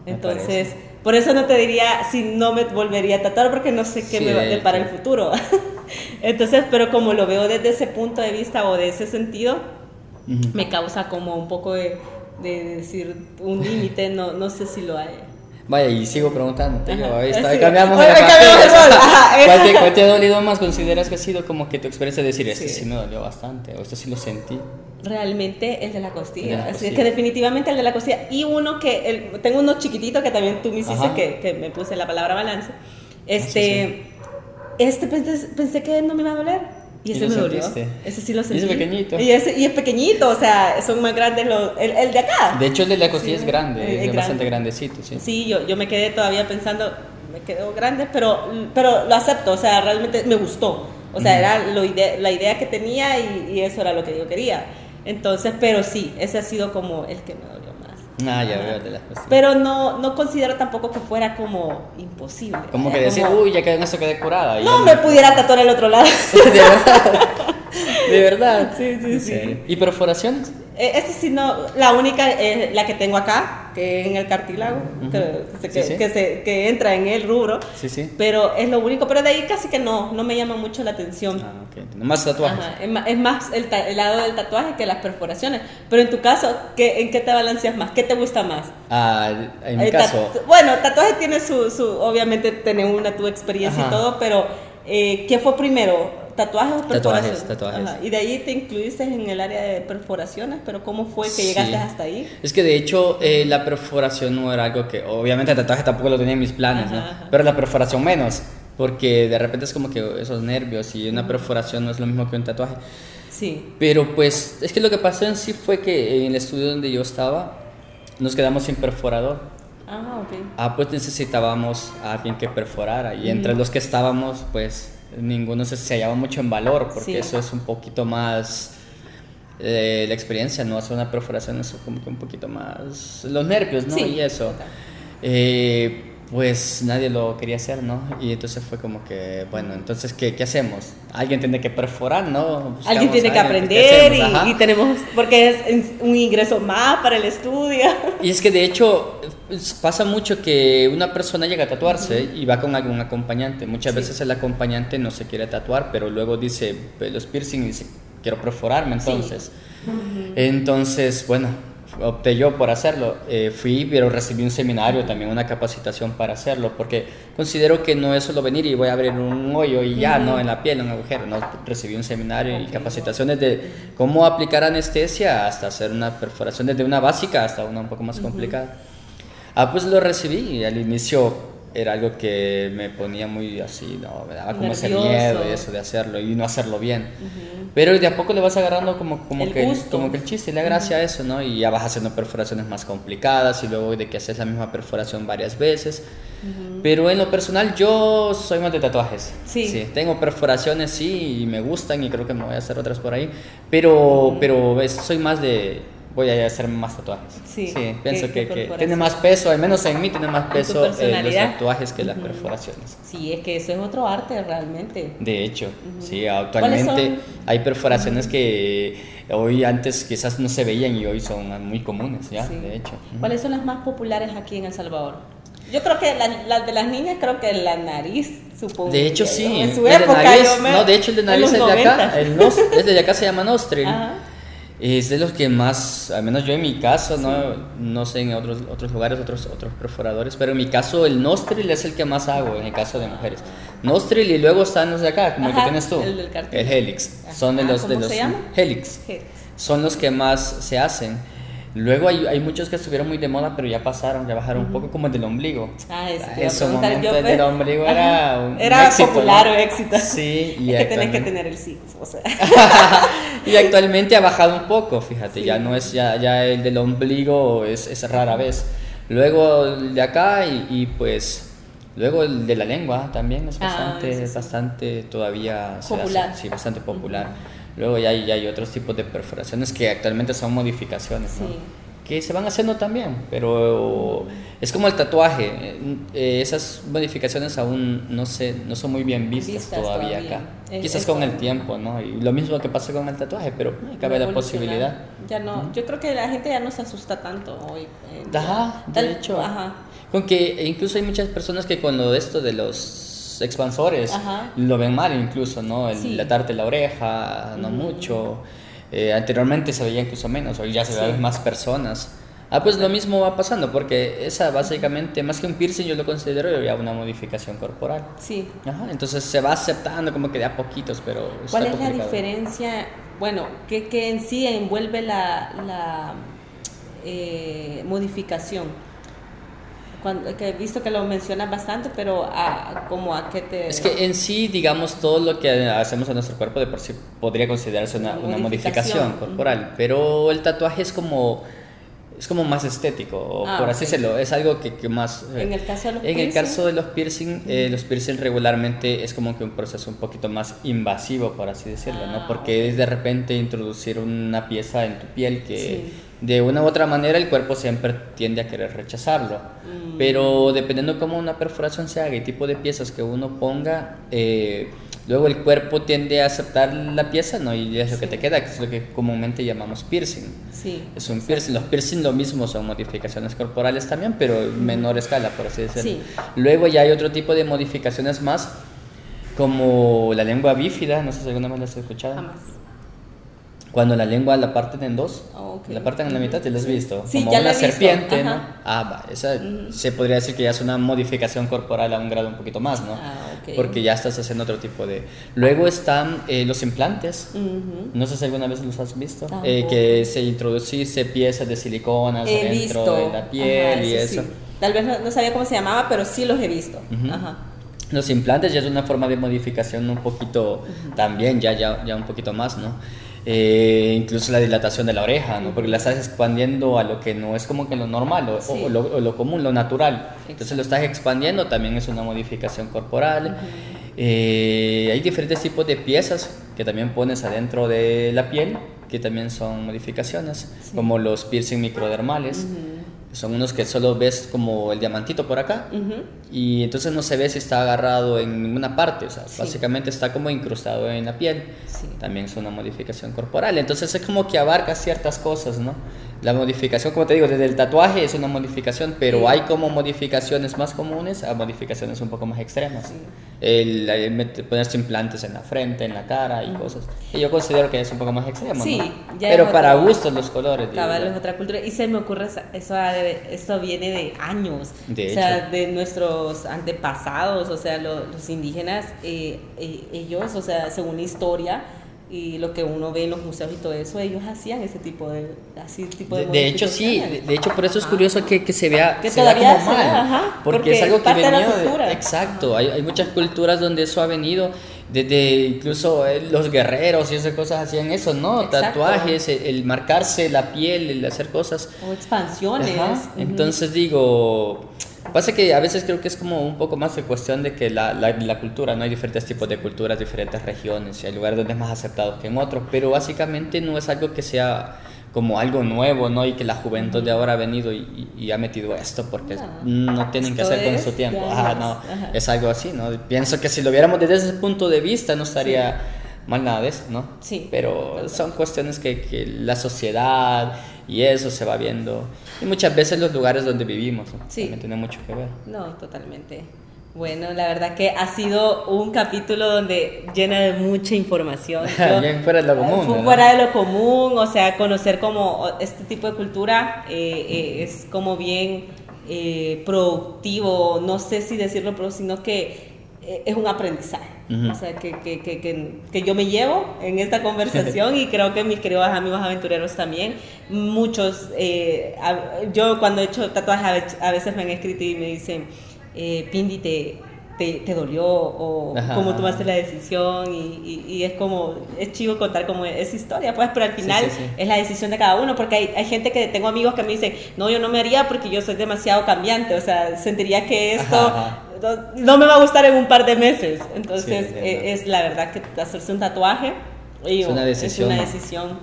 Me Entonces, por eso no te diría si no me volvería a tatuar porque no sé qué Sí, me va a de depara el futuro. <laughs> Entonces, pero como lo veo desde ese punto de vista o de ese sentido, Ujú. me causa como un poco de, de decir un límite, no, no sé si lo hay. Vaya, y sigo preguntándote. Ajá, ahí está, sí. cambiamos de <laughs> ¿Cuál te, cuál te ha dolido más? ¿Consideras que ha sido como que tu experiencia de decir, este Sí. sí me dolió bastante, o esto sí lo sentí? Realmente el de la costilla. La Así costilla. que definitivamente el de la costilla. Y uno que, el- tengo uno chiquitito que también tú me hiciste que, que me puse la palabra balance. Este, este pensé, pensé que no me iba a doler. Y ¿Y ese me dolió. sentiste? Ese sí lo Y es sentí. pequeñito. Y, ese, y es pequeñito, o sea, son más grandes los. El, el de acá. De hecho, el de la costilla Sí, es grande, es es, grande. bastante grandecito, sí. Sí, yo, yo me quedé todavía pensando, me quedó grande, pero, pero lo acepto, o sea, realmente me gustó. O sea, era lo ide- la idea que tenía y, y eso era lo que yo quería. Entonces, pero sí, ese ha sido como el que me dolió más. Ah, ya veo de la costilla. Pero no, no considero tampoco que fuera como imposible. como que decir, como, uy, ya quedé en eso quedé curada. No me pudiera tatuar el otro lado. <laughs> De verdad. De verdad. Sí, sí, ¿En sí. ¿Y perforaciones? Eh, Esa sí no, la única, eh, la que tengo acá, que en el cartílago, que, que, se, que, entra en el rubro. Sí, sí. Pero es lo único, pero de ahí casi que no, no me llama mucho la atención. Ah, ok. No más tatuajes. Es, más, el, el, lado del tatuaje que las perforaciones. Pero en tu caso, ¿qué, ¿en qué te balanceas más? ¿Qué te gusta más? Ah, en mi caso. bueno, tatuaje tiene su, su, obviamente, tener una tu experiencia y todo, pero eh, ¿qué fue primero? ¿Tatuajes o perforaciones? Tatuajes, tatuajes. Y de ahí te incluiste en el área de perforaciones, pero ¿cómo fue que llegaste hasta ahí? Es que de hecho eh, la perforación no era algo que, obviamente el tatuaje tampoco lo tenía en mis planes, ¿no? Pero la perforación menos, porque de repente es como que esos nervios y una perforación no es lo mismo que un tatuaje. Sí. Pero pues es que lo que pasó en sí fue que en el estudio donde yo estaba nos quedamos sin perforador. Ah, ok. Ah, pues necesitábamos a alguien que perforara y entre los que estábamos pues ninguno se, hallaba mucho en valor, porque eso es un poquito más... Eh, la experiencia, no hacer una perforación, eso como que un poquito más... Los nervios, ¿no? y eso. Eh, pues nadie lo quería hacer, ¿no? Y entonces fue como que, bueno, entonces, ¿qué, qué hacemos? Alguien tiene que perforar, ¿no? alguien tiene que aprender y, tenemos, porque es un ingreso más para el estudio. <laughs> Y es que de hecho pasa mucho que una persona llega a tatuarse y va con algún acompañante. Muchas veces el acompañante no se quiere tatuar, pero luego dice, los piercing y dice, quiero perforarme entonces. Entonces, bueno, opté yo por hacerlo. Eh, fui, pero recibí un seminario, también una capacitación para hacerlo, porque considero que no es solo venir y voy a abrir un hoyo y ya, ¿no? En la piel, un agujero, ¿no? Recibí un seminario y capacitaciones de cómo aplicar anestesia hasta hacer una perforación desde una básica hasta una un poco más complicada. Ah, pues lo recibí y al inicio era algo que me ponía muy así, ¿no? Me daba como ese miedo y eso de hacerlo y no hacerlo bien. Pero de a poco le vas agarrando como, como, que, como que el chiste, la gracia a eso, ¿no? Y ya vas haciendo perforaciones más complicadas y luego de que haces la misma perforación varias veces. Pero en lo personal yo soy más de tatuajes. Sí. sí. Tengo perforaciones, sí, y me gustan y creo que me voy a hacer otras por ahí. Pero, pero soy más de voy a hacer más tatuajes. Sí, pienso que, tiene más peso, al menos en mí tiene más peso eh, los tatuajes que las perforaciones. Sí, es que eso es otro arte realmente. De hecho, sí, actualmente hay perforaciones que hoy antes quizás no se veían y hoy son muy comunes, ya, de hecho. ¿Cuáles son las más populares aquí en El Salvador? Yo creo que las de las niñas, creo que la nariz, supongo. De hecho, sí. En su época, nariz, No, de hecho, el de nariz es de acá. El es de acá se llama Nostril. <laughs> Ajá. Es de los que más, al menos yo en mi caso, no, no sé en otros, otros lugares, otros, otros perforadores, pero en mi caso el nostril es el que más hago en el caso de mujeres. Nostril y luego están los de acá, como el que tienes tú. El, el helix. Son de los... de los se llama? Helix. helix. Son los que más se hacen. Luego hay, hay, muchos que estuvieron muy de moda, pero ya pasaron, ya bajaron un poco, como el del ombligo. Ah, eso. En su momento el del ombligo era un Era popular o éxito. Sí. <laughs> Y es que tenés que tener el sí, o sea. <laughs> y actualmente ha bajado un poco, fíjate, ya no es, ya, ya el del ombligo es, es rara vez. Luego el de acá y, y, pues... Luego el de la lengua también es ah, bastante, bastante todavía... Popular. sí, bastante popular. Luego ya hay, ya hay otros tipos de perforaciones que actualmente son modificaciones, ¿no? Que se van haciendo también, pero es como el tatuaje, eh, esas modificaciones aún no, sé, no son muy bien vistas, todavía, acá. Quizás con el tiempo, ¿no? Y lo mismo que pasó con el tatuaje, pero cabe la posibilidad. Ya no, yo creo que la gente ya no se asusta tanto hoy. Eh, ajá, de hecho. Ajá. Con que incluso hay muchas personas que cuando esto de los expansores lo ven mal incluso, ¿no? El latarte la oreja, no mucho. Eh, anteriormente se veía incluso menos, hoy ya se ven más personas. Ah, pues lo mismo va pasando, porque esa básicamente, más que un piercing, yo lo considero ya una modificación corporal. Sí. Ajá, entonces se va aceptando como que de a poquitos, pero... ¿Cuál es la diferencia, bueno, que, que en sí envuelve la, la eh, modificación? Que he visto que lo mencionas bastante, pero a, como a qué te... Es que en sí, digamos, todo lo que hacemos a nuestro cuerpo de por sí podría considerarse una, una modificación. corporal, pero el tatuaje es como es como más estético, ah, por así decirlo, es algo que, que más... Eh, en el caso de los en piercing. el caso de los piercing, eh, los piercing regularmente es como que un proceso un poquito más invasivo, por así decirlo, ¿no? Ah, Porque es de repente introducir una pieza en tu piel que de una u otra manera el cuerpo siempre tiende a querer rechazarlo. Mm. Pero dependiendo cómo una perforación se haga y tipo de piezas que uno ponga, eh, luego el cuerpo tiende a aceptar la pieza, ¿no? Y es lo que te queda, que es lo que comúnmente llamamos piercing. Sí. Es un piercing. Los piercing lo mismo son modificaciones corporales también, pero en menor escala, por así decirlo. Sí. Luego ya hay otro tipo de modificaciones más, como la lengua bífida, no sé si alguna vez las has escuchado. Jamás. Cuando la lengua la parten en dos, Oh, ok. la parten en la mitad, ¿te la has visto? Sí, Como ya la una he visto, serpiente, ¿no? Ah, va, esa se podría decir que ya es una modificación corporal a un grado un poquito más, ¿no? Ah, ok. Porque ya estás haciendo otro tipo de... Luego están eh, los implantes. No sé si alguna vez los has visto. Eh, que se introducirse piezas de siliconas He dentro visto. de la piel Ajá, y eso. sí. Tal vez no, no sabía cómo se llamaba, pero sí los he visto. Ujú. Ajá. Los implantes ya es una forma de modificación un poquito, también ya, ya, ya un poquito más, ¿no? Eh, incluso la dilatación de la oreja, ¿no? Porque la estás expandiendo a lo que no es como que lo normal o, Sí. o lo, o lo común, lo natural. Entonces lo estás expandiendo, también es una modificación corporal. Eh, hay diferentes tipos de piezas que también pones adentro de la piel, que también son modificaciones, como los piercing microdermales. Son unos que solo ves como el diamantito por acá y entonces no se ve si está agarrado en ninguna parte, o sea, Sí. básicamente está como incrustado en la piel. Sí. También es una modificación corporal, entonces es como que abarca ciertas cosas, ¿no? La modificación, como te digo, desde el tatuaje es una modificación, pero Sí. hay como modificaciones más comunes a modificaciones un poco más extremas. El, el met- ponerse implantes en la frente, en la cara y cosas. Y yo considero que es un poco más extremo, Sí, ¿no? ya Pero para gustos los colores. Cabal, es otra cultura. Y se me ocurre, eso, ha de- esto viene de años. De o sea, hecho. de nuestros antepasados, o sea, lo- los indígenas, eh, eh, ellos, o sea, según la historia y lo que uno ve en los museos y todo eso, ellos hacían ese tipo de, así, tipo de, De, de hecho, sí, de, hecho, por eso es Ajá. curioso que, que se vea, Que se vea todavía como mal. ajá, porque, porque es algo que venía. Exacto, hay, hay muchas culturas donde eso ha venido, desde incluso eh, los guerreros y esas cosas hacían eso, ¿no? Exacto. Tatuajes, el, el marcarse la piel, el hacer cosas. O expansiones. Ajá. Entonces digo, pasa que a veces creo que es como un poco más de cuestión de que la, la, la cultura, no hay diferentes tipos de culturas, diferentes regiones, y hay lugares donde es más aceptado que en otros, pero básicamente no es algo que sea como algo nuevo, ¿no? Y que la juventud de ahora ha venido y, y- ha metido esto porque No, no, tienen que hacer con su tiempo. Ajá, no, ajá. es algo así, ¿no? Pienso que si lo viéramos desde ese punto de vista no estaría mal nada de esto, ¿no? Sí. Pero son cuestiones que, que la sociedad y eso se va viendo. Y muchas veces los lugares donde vivimos ¿no? Sí. también tiene mucho que ver. No, totalmente. Bueno, la verdad que ha sido un capítulo donde llena de mucha información. <laughs> Yo- Bien fuera de lo común, fuera de lo común, o sea, conocer como este tipo de cultura eh, eh, es como bien eh, productivo, no sé si decirlo, pero sino que eh, es un aprendizaje. O sea, que, que, que, que, yo me llevo en esta conversación y creo que mis queridos amigos aventureros también. Muchos, eh, yo cuando he hecho tatuajes a ve- a veces me han escrito y me dicen, eh, Pindi, te, te dolió o Ajá, cómo tomaste la decisión y, y- y es como, es chivo contar como esa historia, pues, pero al Sí, final sí, sí. es la decisión de cada uno, porque hay, hay gente que tengo amigos que me dicen, no, yo no me haría porque yo soy demasiado cambiante, o sea, sentiría que esto Ajá, no, no me va a gustar en un par de meses, entonces Sí, eh, es la verdad que hacerse un tatuaje Es una decisión. Es una decisión.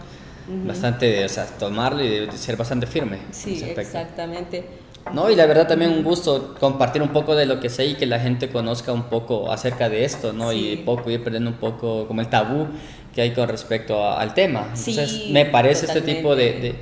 Bastante, o sea, tomarlo y de, ser bastante firme. Sí, exactamente. No, y la verdad también un gusto compartir un poco de lo que sé y que la gente conozca un poco acerca de esto, ¿no? Sí. Y poco ir perdiendo un poco como el tabú que hay con respecto a- al tema. Entonces Sí, me parece este tipo de, de-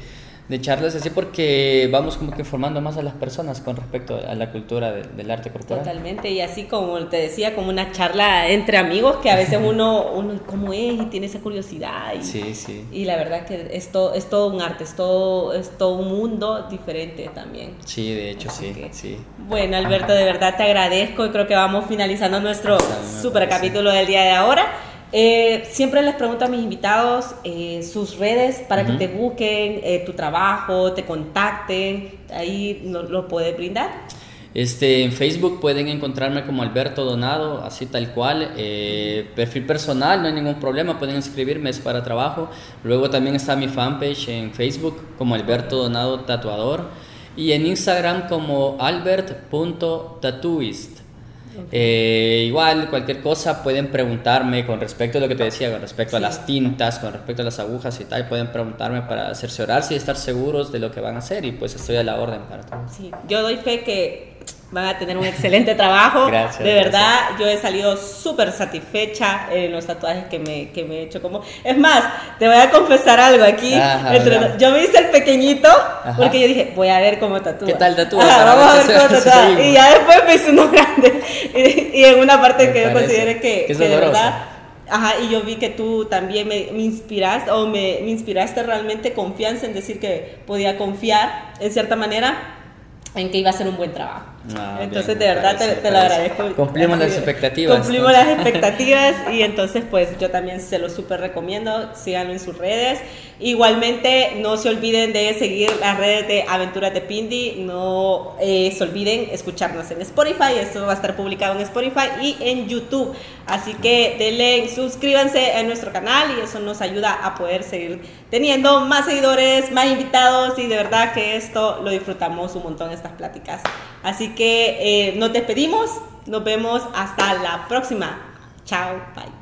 de charlas así porque vamos como que informando más a las personas con respecto a la cultura de- del arte corporal. Totalmente, y así como te decía, como una charla entre amigos que a veces <laughs> uno, uno ¿cómo es? Y tiene esa curiosidad. Y, Sí, sí. y la verdad que es todo, es todo un arte, es todo, es todo un mundo diferente también. Sí, de hecho Así sí, que- sí. Bueno, Alberto, de verdad te agradezco y creo que vamos finalizando nuestro super capítulo del día de ahora. Eh, siempre les pregunto a mis invitados eh, sus redes para que te busquen, eh, tu trabajo, te contacten, ahí nos lo puedes brindar. Este, en Facebook pueden encontrarme como Alberto Donado, así tal cual. Eh, perfil personal, no hay ningún problema, pueden escribirme, es para trabajo. Luego también está mi fanpage en Facebook como Alberto Donado Tatuador y en Instagram como Eh, igual, cualquier cosa pueden preguntarme con respecto a lo que te decía, con respecto a las tintas, con respecto a las agujas y tal, pueden preguntarme para cerciorarse y estar seguros de lo que van a hacer y pues estoy a la orden para todo. Sí, yo doy fe que van a tener un excelente trabajo. <laughs> Gracias. De verdad, yo he salido súper satisfecha en los tatuajes que me, que me he hecho. Como... Es más, te voy a confesar algo aquí. Ajá, Entre-. Yo me hice el pequeñito Ajá. porque yo dije, voy a ver cómo tatúa. ¿Qué tal tatúa? Ajá, vamos a ver cómo <laughs> tatúa. seguimos. Y ya después me hice uno <laughs> grande. Y, y en una parte Me que yo parece. considere que, Que que de verdad Ajá, y yo vi que tú también me, me inspiraste o me, me inspiraste realmente confianza en decir que podía confiar en cierta manera en que iba a ser un buen trabajo. Ah, entonces, bien, de verdad, parece, te, te lo agradezco. Cumplimos las expectativas, Cumplimos entonces. las <laughs> expectativas y entonces, pues yo también se lo súper recomiendo. Síganlo en sus redes. Igualmente, no se olviden de seguir las redes de Aventuras de Pindi. No eh, se olviden escucharnos en Spotify. Esto va a estar publicado en Spotify y en YouTube. Así que denle, suscríbanse a nuestro canal y eso nos ayuda a poder seguir teniendo más seguidores, más invitados y de verdad que esto lo disfrutamos un montón estas pláticas. Así que eh, nos despedimos, nos vemos hasta la próxima. Chao, bye.